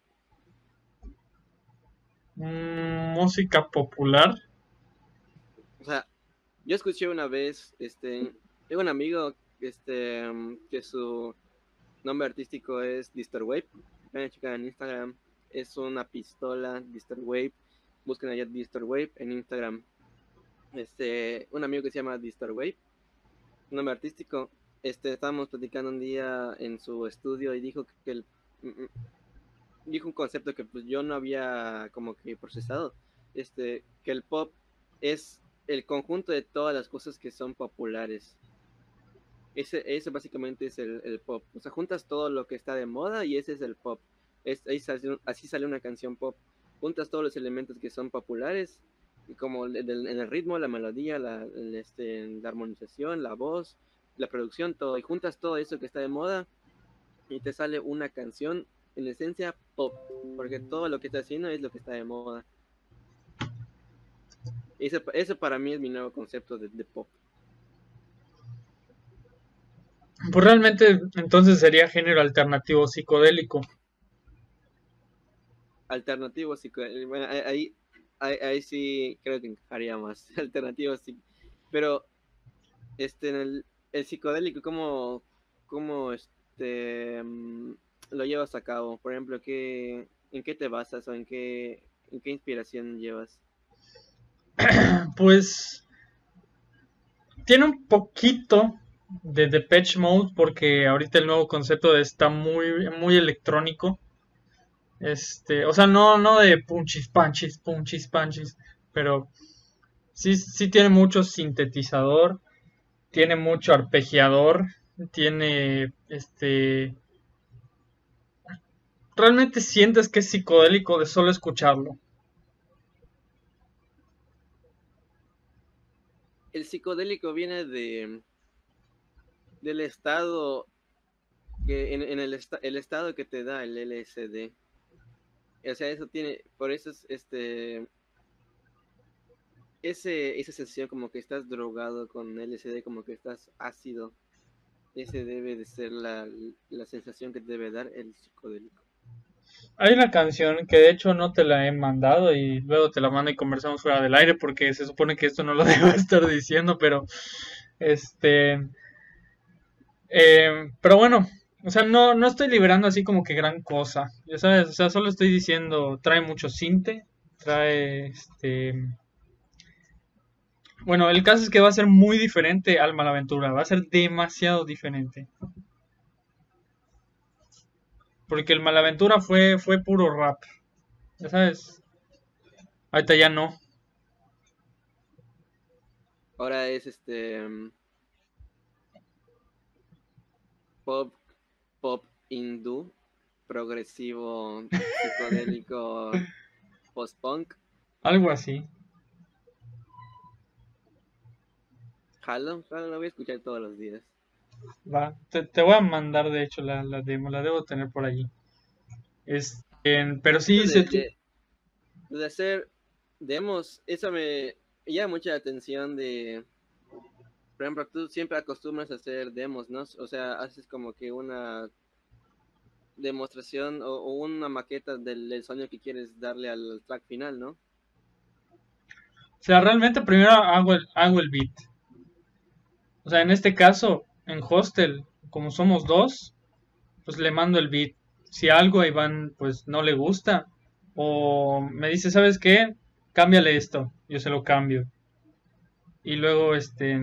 Mm, música popular. O sea, yo escuché una vez, este, tengo un amigo, este, que su nombre artístico es Distorwave. Vayan a checar en Instagram. Es una pistola Distorwave. Busquen allá Distorwave en Instagram. Este, un amigo que se llama Distorwave. Nombre artístico. Este, estábamos platicando un día en su estudio y dijo que el, mm, mm, dijo un concepto que pues yo no había como que procesado. Este, que el pop es el conjunto de todas las cosas que son populares. Ese, ese básicamente es el, el pop. O sea, juntas todo lo que está de moda y ese es el pop. Es, así sale una canción pop. Juntas todos los elementos que son populares, y como el- en el ritmo, la melodía, la, el, este, la armonización, la voz, la producción, todo. Y juntas todo eso que está de moda y te sale una canción en esencia pop. Porque todo lo que está haciendo es lo que está de moda. Ese, ese para mí es mi nuevo concepto de, de pop. Pues realmente entonces sería género alternativo psicodélico. Alternativo psicodélico. Bueno, ahí, ahí, sí creo que encajaría más. (laughs) Alternativo sí. Pero, este, en el, el psicodélico, ¿cómo, cómo este, mm, lo llevas a cabo? Por ejemplo, ¿qué, ¿en qué te basas o en qué, en qué inspiración llevas? (clears throat) Pues tiene un poquito de Depeche Mode porque ahorita el nuevo concepto está muy muy electrónico. Este, o sea, no no de punchis panchis, punchis panchis, pero sí sí tiene mucho sintetizador, tiene mucho arpegiador, tiene este realmente sientes que es psicodélico de solo escucharlo. El psicodélico viene de, del estado que en, el estado que te da el LSD. O sea, eso tiene, por eso es este ese, esa sensación como que estás drogado con LSD, como que estás ácido. Ese debe de ser la, la sensación que debe dar el psicodélico. Hay una canción que de hecho no te la he mandado y luego te la mando y conversamos fuera del aire porque se supone que esto no lo (laughs) debo estar diciendo, pero este... eh, pero bueno, o sea, no, no estoy liberando así como que gran cosa, ya sabes, o sea, solo estoy diciendo, trae mucho cinte, trae este... Bueno, el caso es que va a ser muy diferente al Malaventura, va a ser demasiado diferente. Porque el Malaventura fue, fue puro rap. Ya sabes. Ahorita ya no. Ahora es este mm, pop pop hindú progresivo psicodélico (laughs) post punk Algo así. jalo jalo lo voy a escuchar todos los días Va. Te, te voy a mandar de hecho la, la demo. La debo tener por allí. Este, pero sí, de, se, de- de hacer demos eso me llama mucha atención de por ejemplo tú siempre acostumbras a hacer demos no o sea haces como que una demostración o, una maqueta del, del sonido que quieres darle al track final no O sea, realmente primero hago el, hago el beat. O sea, en este caso, en Hostel, como somos dos, pues le mando el beat. Si algo a Iván pues no le gusta, o me dice, ¿sabes qué? Cámbiale esto, yo se lo cambio. Y luego este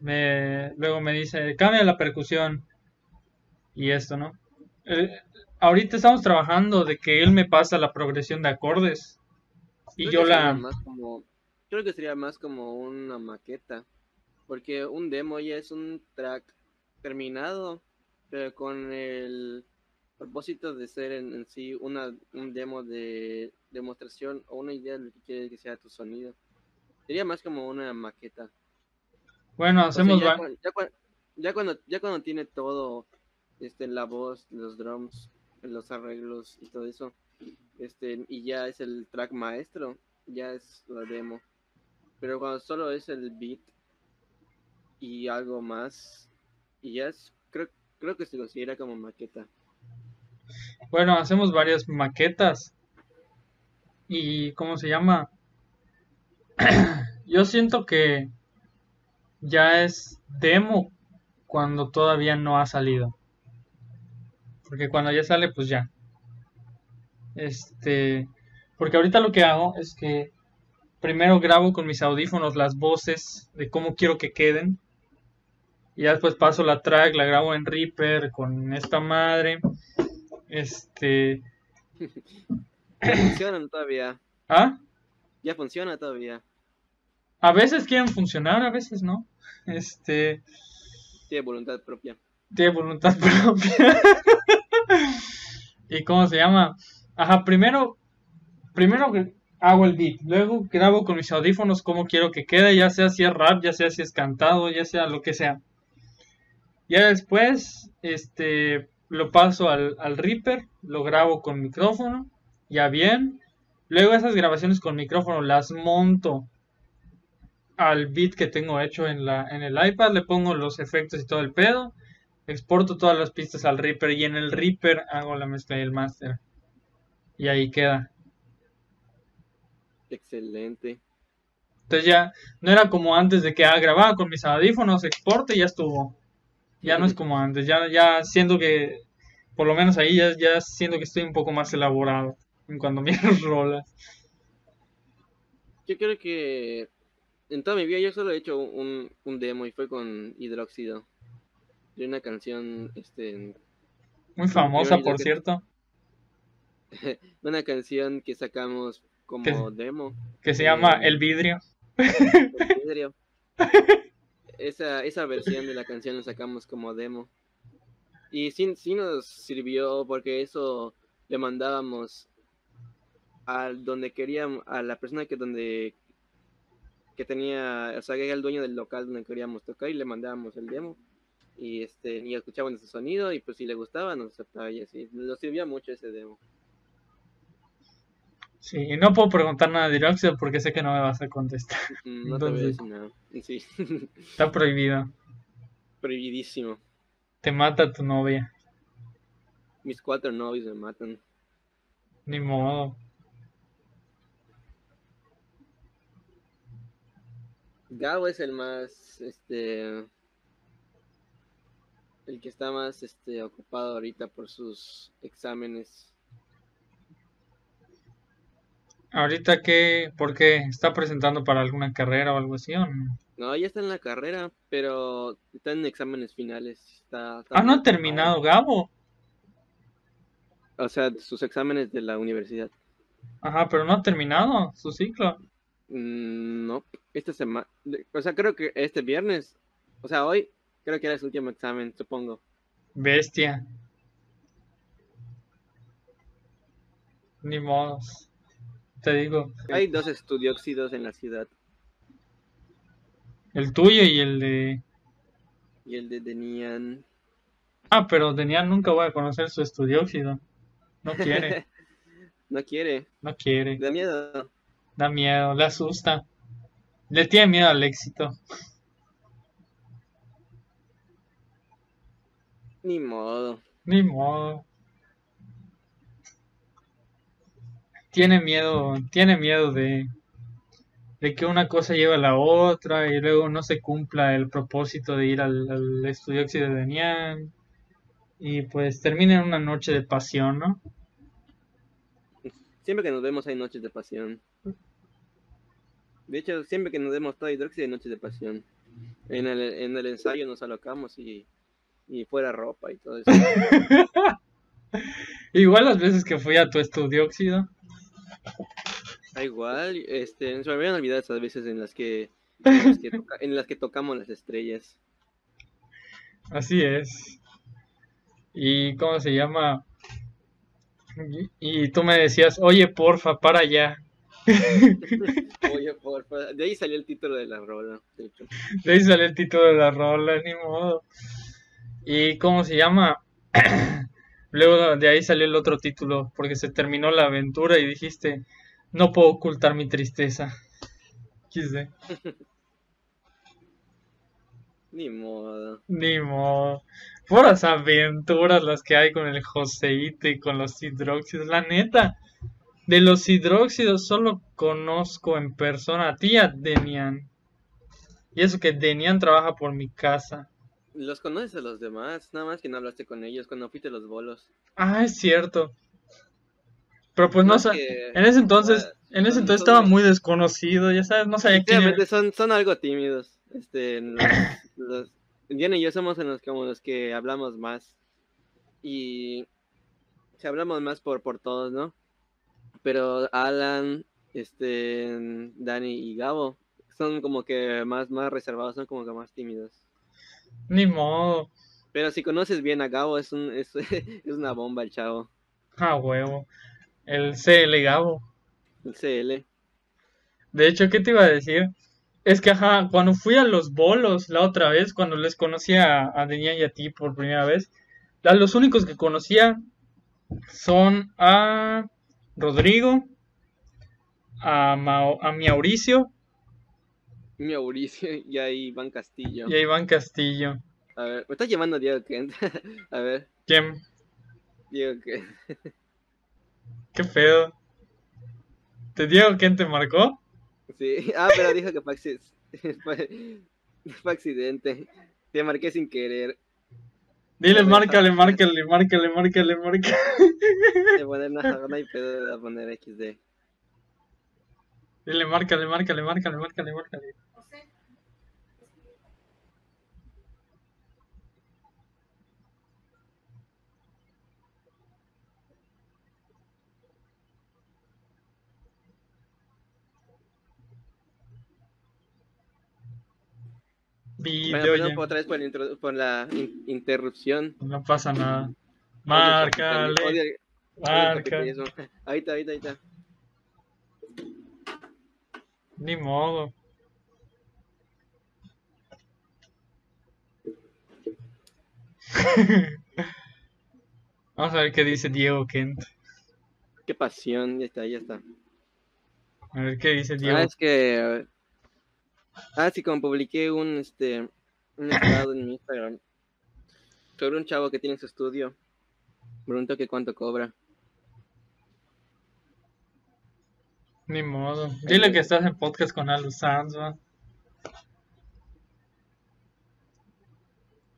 me luego me dice, cambia la percusión y esto, ¿no? Eh, ahorita estamos trabajando de que él me pasa la progresión de acordes. Y Creo yo la más como creo que sería más como una maqueta porque un demo ya es un track terminado pero con el propósito de ser en, en sí una un demo de demostración o una idea de lo que quieres que sea tu sonido. Sería más como una maqueta Bueno, O sea, hacemos ya, cuan- ya cuan- ya cuando ya cuando tiene todo este la voz los drums los arreglos y todo eso este y ya es el track maestro ya es la demo pero cuando solo es el beat y algo más y ya es creo creo que se considera como maqueta Bueno, hacemos varias maquetas. Y ¿cómo se llama? (clears throat) Yo siento que ya es demo cuando todavía no ha salido. Porque cuando ya sale, pues ya. Este, porque ahorita lo que hago es que primero grabo con mis audífonos las voces de cómo quiero que queden. Y ya después paso la track, la grabo en Reaper con esta madre. Este, (laughs) funcionan todavía ¿ah? ya funciona todavía A veces quieren funcionar, a veces no. Este, tiene voluntad propia tiene voluntad (laughs) propia. ¿Y cómo se llama? Ajá, primero, primero hago el beat, luego grabo con mis audífonos cómo quiero que quede, ya sea si es rap, ya sea si es cantado, ya sea lo que sea. Ya después, este, lo paso al, al Reaper, lo grabo con micrófono, ya bien. Luego esas grabaciones con micrófono las monto al beat que tengo hecho en la en el iPad, le pongo los efectos y todo el pedo, exporto todas las pistas al Reaper y en el Reaper hago la mezcla y el master. Y ahí queda. excelente Entonces ya no era como antes de que ah, grababa con mis audífonos, exporto y ya estuvo. Ya no es como antes, ya ya siento que por lo menos ahí ya, ya siento que estoy un poco más elaborado en cuanto a (laughs) mis rolas. Yo creo que en toda mi vida yo solo he hecho un, un demo y fue con hidróxido. De una canción, este, Muy famosa, por que- cierto, (laughs) una canción que sacamos como demo. que se llama Eh, El Vidrio. En serio. (laughs) Esa, esa versión de la canción la sacamos como demo. Y sí, sí nos sirvió porque eso le mandábamos a donde queríamos, a la persona que donde que tenía, o sea, que era el dueño del local donde queríamos tocar y le mandábamos el demo. Y este, y escuchaban ese sonido y pues si le gustaba nos aceptaba y así. Nos sirvió mucho ese demo. Sí, y no puedo preguntar nada de Diroxid porque sé que no me vas a contestar. (laughs) No te voy a decir nada. Sí, (laughs) Está prohibido. prohibidísimo. Te mata tu novia. Mis cuatro novios me matan. Ni modo. Gabo es el más, este, el que está más, este, ocupado ahorita por sus exámenes. Ahorita qué, ¿por qué? ¿Está presentando para alguna carrera o algo así o no? No, ya está en la carrera, pero está en exámenes finales. Está, está Ah, no ha terminado. Gabo. O sea, sus exámenes de la universidad. Ajá, pero no ha terminado su ciclo. Mm, no, esta semana, o sea, creo que este viernes, o sea, hoy, creo que era su último examen, supongo. Bestia. Ni modos. Te digo, Hay dos estudióxidos en la ciudad el tuyo y el de... y el de Denian. Ah, pero Denian nunca voy a conocer su estudióxido. No quiere, (laughs) no quiere, no quiere. da miedo. Da miedo, le asusta. Le tiene miedo al éxito. Ni modo. Ni modo. Tiene miedo, tiene miedo de, de que una cosa lleve a la otra y luego no se cumpla el propósito de ir al, al estudio de Denian y pues termina en una noche de pasión, ¿no? Siempre que nos vemos hay noches de pasión. De hecho, siempre que nos vemos todo hidróxido hay noches de pasión. En el, en el ensayo nos alocamos y, y fuera ropa y todo eso. (laughs) Igual las veces que fui a tu estudióxido. Da igual, este, se me habían olvidado esas veces en las que, en las que, toca- en las que tocamos las estrellas. Así es. ¿Y cómo se llama? Y, y tú me decías, oye, porfa, para allá. (laughs) Oye, porfa. De ahí salió el título de la rola, de hecho. De ahí sale el título de la rola, ni modo. ¿Y cómo se llama? (clears throat) Luego de ahí salió el otro título, porque se terminó la aventura y dijiste, no puedo ocultar mi tristeza. (laughs) XD. (laughs) Ni modo. Ni modo. Puras aventuras las que hay con el Joseito y con los hidróxidos. La neta, de los hidróxidos solo conozco en persona a ti a Denian. Y eso que Denian trabaja por mi casa. Los conoces a los demás, nada más que no hablaste con ellos cuando fuiste los bolos. Ah, es cierto. Pero pues no, que- en ese entonces, ah, en ese entonces estaba muy- desconocido, ya sabes, no sabía quién era. son, son algo tímidos. Este, los, (coughs) los- Diana y yo somos en los, como los que hablamos más. Y si hablamos más por, por todos, ¿no? Pero Alan, este, Dani y Gabo son como que más, más reservados, son como que más tímidos. Ni modo. Pero si conoces bien a Gabo, es, un, (laughs) es, es una bomba el chavo. Ah, huevo. El CL Gabo. El CL. De hecho, ¿qué te iba a decir? Es que, ajá, cuando fui a los bolos la otra vez, cuando les conocí a, a y a ti por primera vez, los únicos que conocía son a Rodrigo, a, Mao- a Mauricio Mi Mauricio y ahí Iván Castillo. y a Iván Castillo. A ver, me estás llamando Diego Kent. (laughs) a ver, ¿Quién? Diego Kent. (laughs) Qué feo. ¿Te digo quién te marcó? Sí, ah, pero dijo que fue (laughs) accidente. Te marqué sin querer. Dile, márcale, márcale, márcale, márcale, márcale. De poner nada, no hay pedo de poner XD. Dile, márcale, márcale, márcale, márcale, márcale. Bueno, Video perdón por otra vez por, la intro- por la in- interrupción. No pasa nada. Márcale, el marca. Ahorita, ahorita, ahorita. Ni modo. (laughs) Vamos a ver qué dice Diego Kent. Qué pasión, ya está, ya está. A ver qué dice Diego. Ah, es que. Ah, sí, como publiqué un este un estado en mi Instagram sobre un chavo que tiene su estudio. Pregunto que cuánto cobra. Ni modo. Dile que estás en podcast con Alu Sanz, va.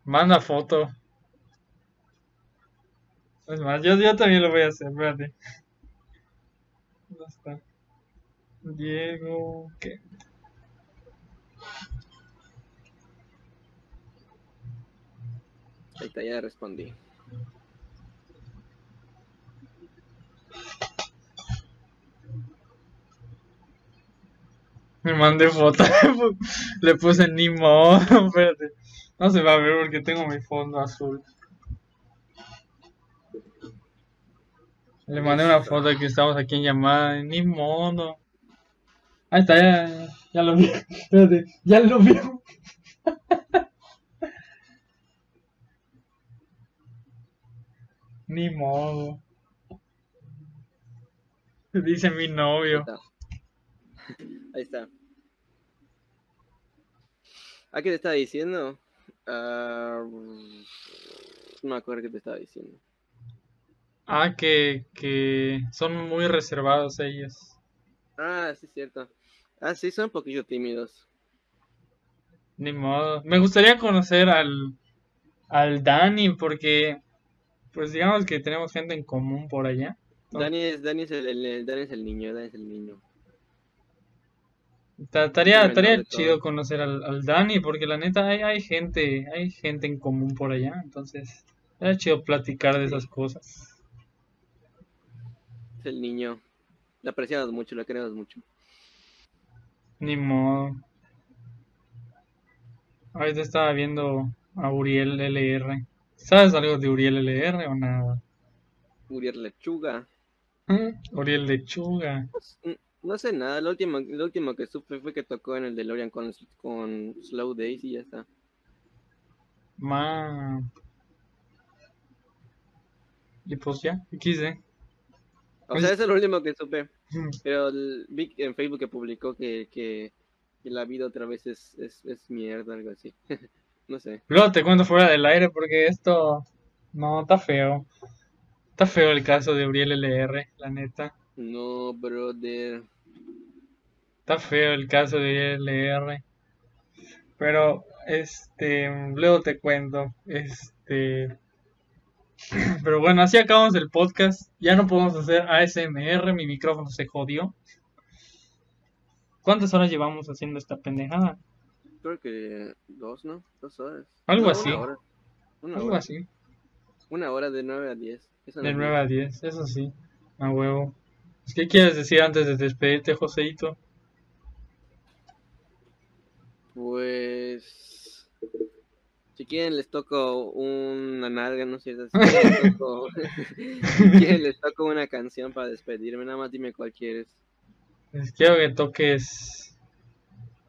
Manda foto. Es más, yo, yo también lo voy a hacer, espérate. ¿Dónde está? Diego, ¿qué? Ahí está, ya respondí. Me mandé foto. (laughs) Le puse ni modo. (laughs) Espérate. No se va a ver porque tengo mi fondo azul. Le mandé una foto que estamos aquí en llamada. Ni modo. Ahí está, ya, ya lo vi. (laughs) Espérate, ya lo vi. Ni modo. Dice mi novio. Ahí está. ¿A qué te estaba diciendo? Ah, no me acuerdo qué te estaba diciendo. Ah, que, que son muy reservados ellos. Ah, sí, es cierto. Ah, sí, son un poquito tímidos. Ni modo. Me gustaría conocer al, al Dani porque, pues digamos que tenemos gente en común por allá. Dani es, Dani es el, el- el- Dani es el niño, Dani es el niño. Ta- Estaría, chido todo. conocer al, al Dani porque la neta hay, hay gente, hay gente en común por allá. Entonces, era chido platicar de esas cosas. Es el niño. Lo apreciamos mucho, lo queremos mucho. Ni modo. Ahorita estaba viendo a Uriel LR. ¿Sabes algo de Uriel LR o nada? Uriel Lechuga. ¿Mm? Uriel Lechuga. Mm, No sé nada, lo último, lo último que supe fue que tocó en el DeLorean con, con Slow Days y ya está. Ma. Y pues ya, XD. O Pues- sea, eso es lo último que supe. Pero el- vi en Facebook que publicó que, que, que la vida otra vez es, es, es mierda, algo así. (laughs) no sé. Luego te cuento fuera del aire porque esto no está feo. Está feo el caso de Uriel LR, la neta. No, brother. Está feo el caso de Uriel LR. Pero, este, luego te cuento. Este. (clears throat) Pero bueno, así acabamos el podcast. Ya no podemos hacer ASMR, mi micrófono se jodió. ¿Cuántas horas llevamos haciendo esta pendejada? Creo que dos, ¿no? Dos horas. Algo No, así. Una hora. Una Algo hora. así. Una hora de 9 a 10. Eso no De es 9 a 10, eso sí. A huevo. ¿Qué quieres decir antes de despedirte, Joseito? Pues. Si quieren, les toco una nalga, no sé. Si quieren, (laughs) les toco, (laughs) si quieren, les toco una canción para despedirme. Nada más dime cuál quieres. Pues quiero que toques.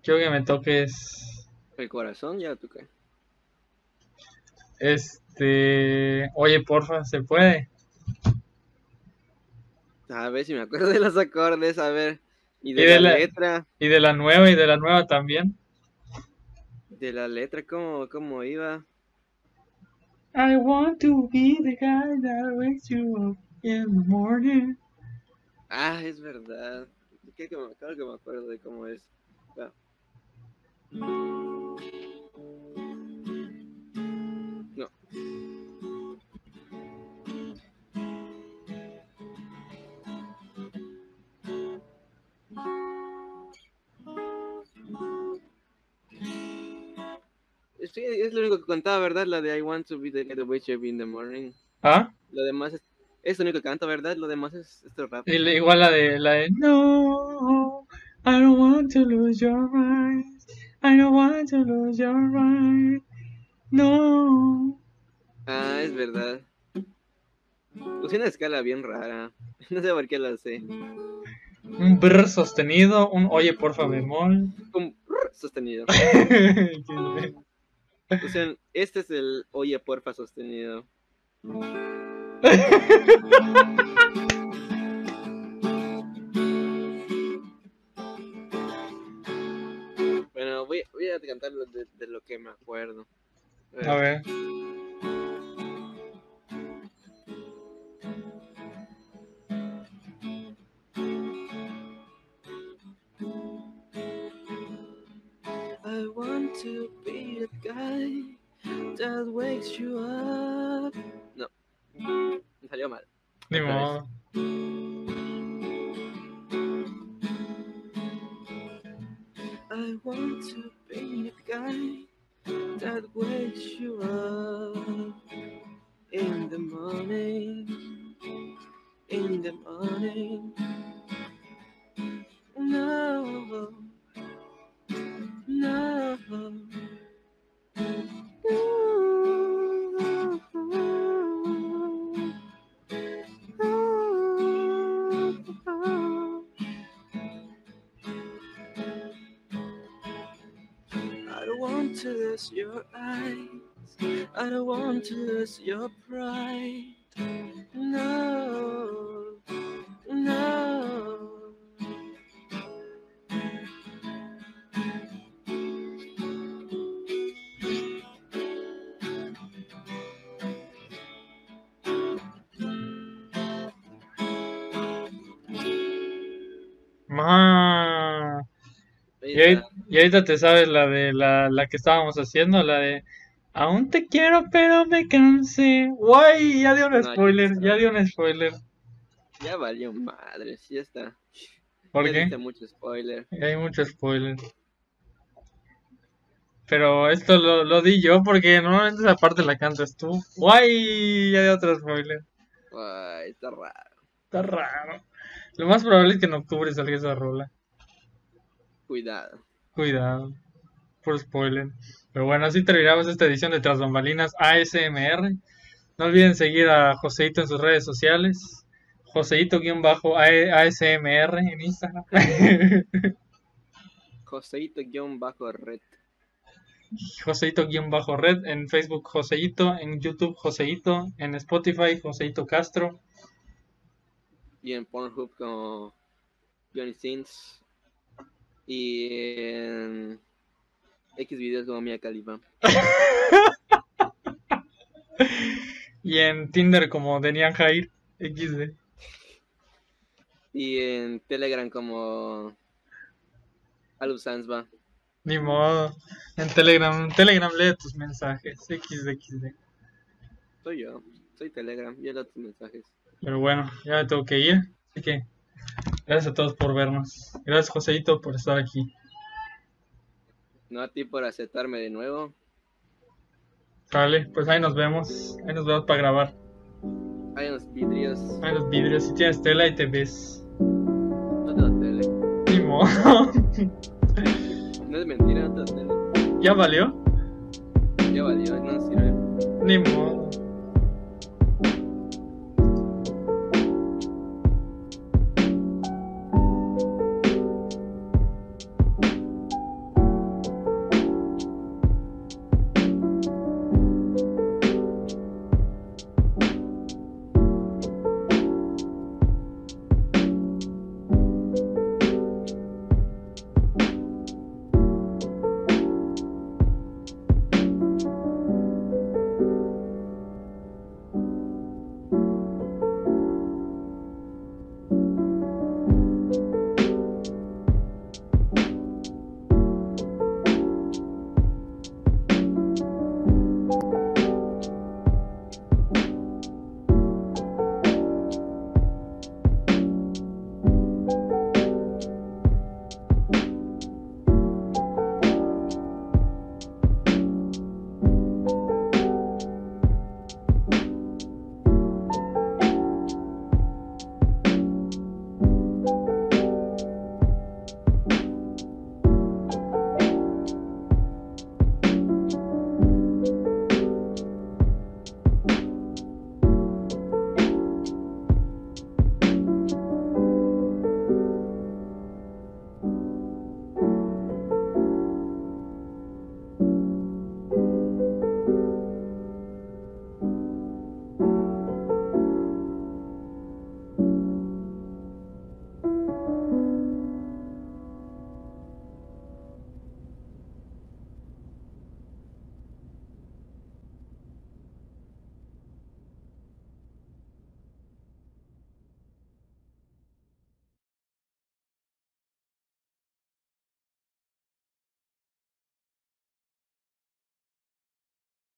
Quiero que me toques. El corazón, ya tú qué. Este. Oye, porfa, ¿se puede? A ver si me acuerdo de los acordes, a ver. Y de, Y de la, la- letra. Y de la nueva y de la nueva también. De la letra, ¿cómo, cómo iba? I want to be the guy that wakes you up in the morning. Ah, es verdad. Creo que me, claro que me acuerdo de cómo es. No. Sí, es lo único que contaba, ¿verdad? La de I want to be the you up in the morning. ¿Ah? Lo demás es, es lo único que canta, ¿verdad? Lo demás es esto la- igual la de, la de No, I don't want to lose your mind. I don't want to lose your mind. No. Ah, es verdad. Puse una escala bien rara. (laughs) No sé por qué la sé. Un brr sostenido, un oye porfa bemol. Un sostenido. (laughs) O sea, este es el oye porfa sostenido. (laughs) voy, voy a cantar lo de, de lo que me acuerdo. A ver. I want to be the guy that wakes you up. No. Me salió mal. Ni Otra vez. modo. I want to the guy that wakes you up in the morning. In the morning. Ahorita te sabes la de la, la que estábamos haciendo, la de Aún te quiero, pero me cansé. Guay, ya dio un No, spoiler, ya dio un spoiler. Ya valió madre, ya está. ¿Por ya qué? mucho spoiler. Ya hay mucho spoiler. Pero esto lo, lo di yo porque normalmente esa parte la cantas tú. Guay, ya dio otro spoiler. Ay, está raro. Está raro. Lo más probable es que en octubre salga esa rola. Cuidado. Cuidado. Por spoiler. Pero bueno, así terminamos esta edición de Tras Bambalinas ASMR. No olviden seguir a Joseito en sus redes sociales. Joseito-ASMR en Instagram. (laughs) Joseito-red. Joseito-red en Facebook Joseito, en YouTube Joseito, en Spotify Joseito Castro. Y en Pornhub como Johnny Sins. Y en X videos como Mia Khalifa. (laughs) Y en Tinder como Denian Jair XD. Y en Telegram como Alu Sansba. Ni modo. En Telegram, Telegram lee tus mensajes. XD, XD. Soy yo. Soy Telegram. Y leo tus mensajes. Pero bueno, ya me tengo que ir. Así que gracias a todos por vernos. Gracias Joseito por estar aquí. No a ti por aceptarme de nuevo. Vale, pues ahí nos vemos. Ahí nos vemos para grabar. Hay unos vidrios. Ahí los vidrios. Si tienes tela y te ves. No tengo tele. Ni modo. No es mentira, no tengo tele. ¿Ya valió? Ya valió, no sirve. Ni modo.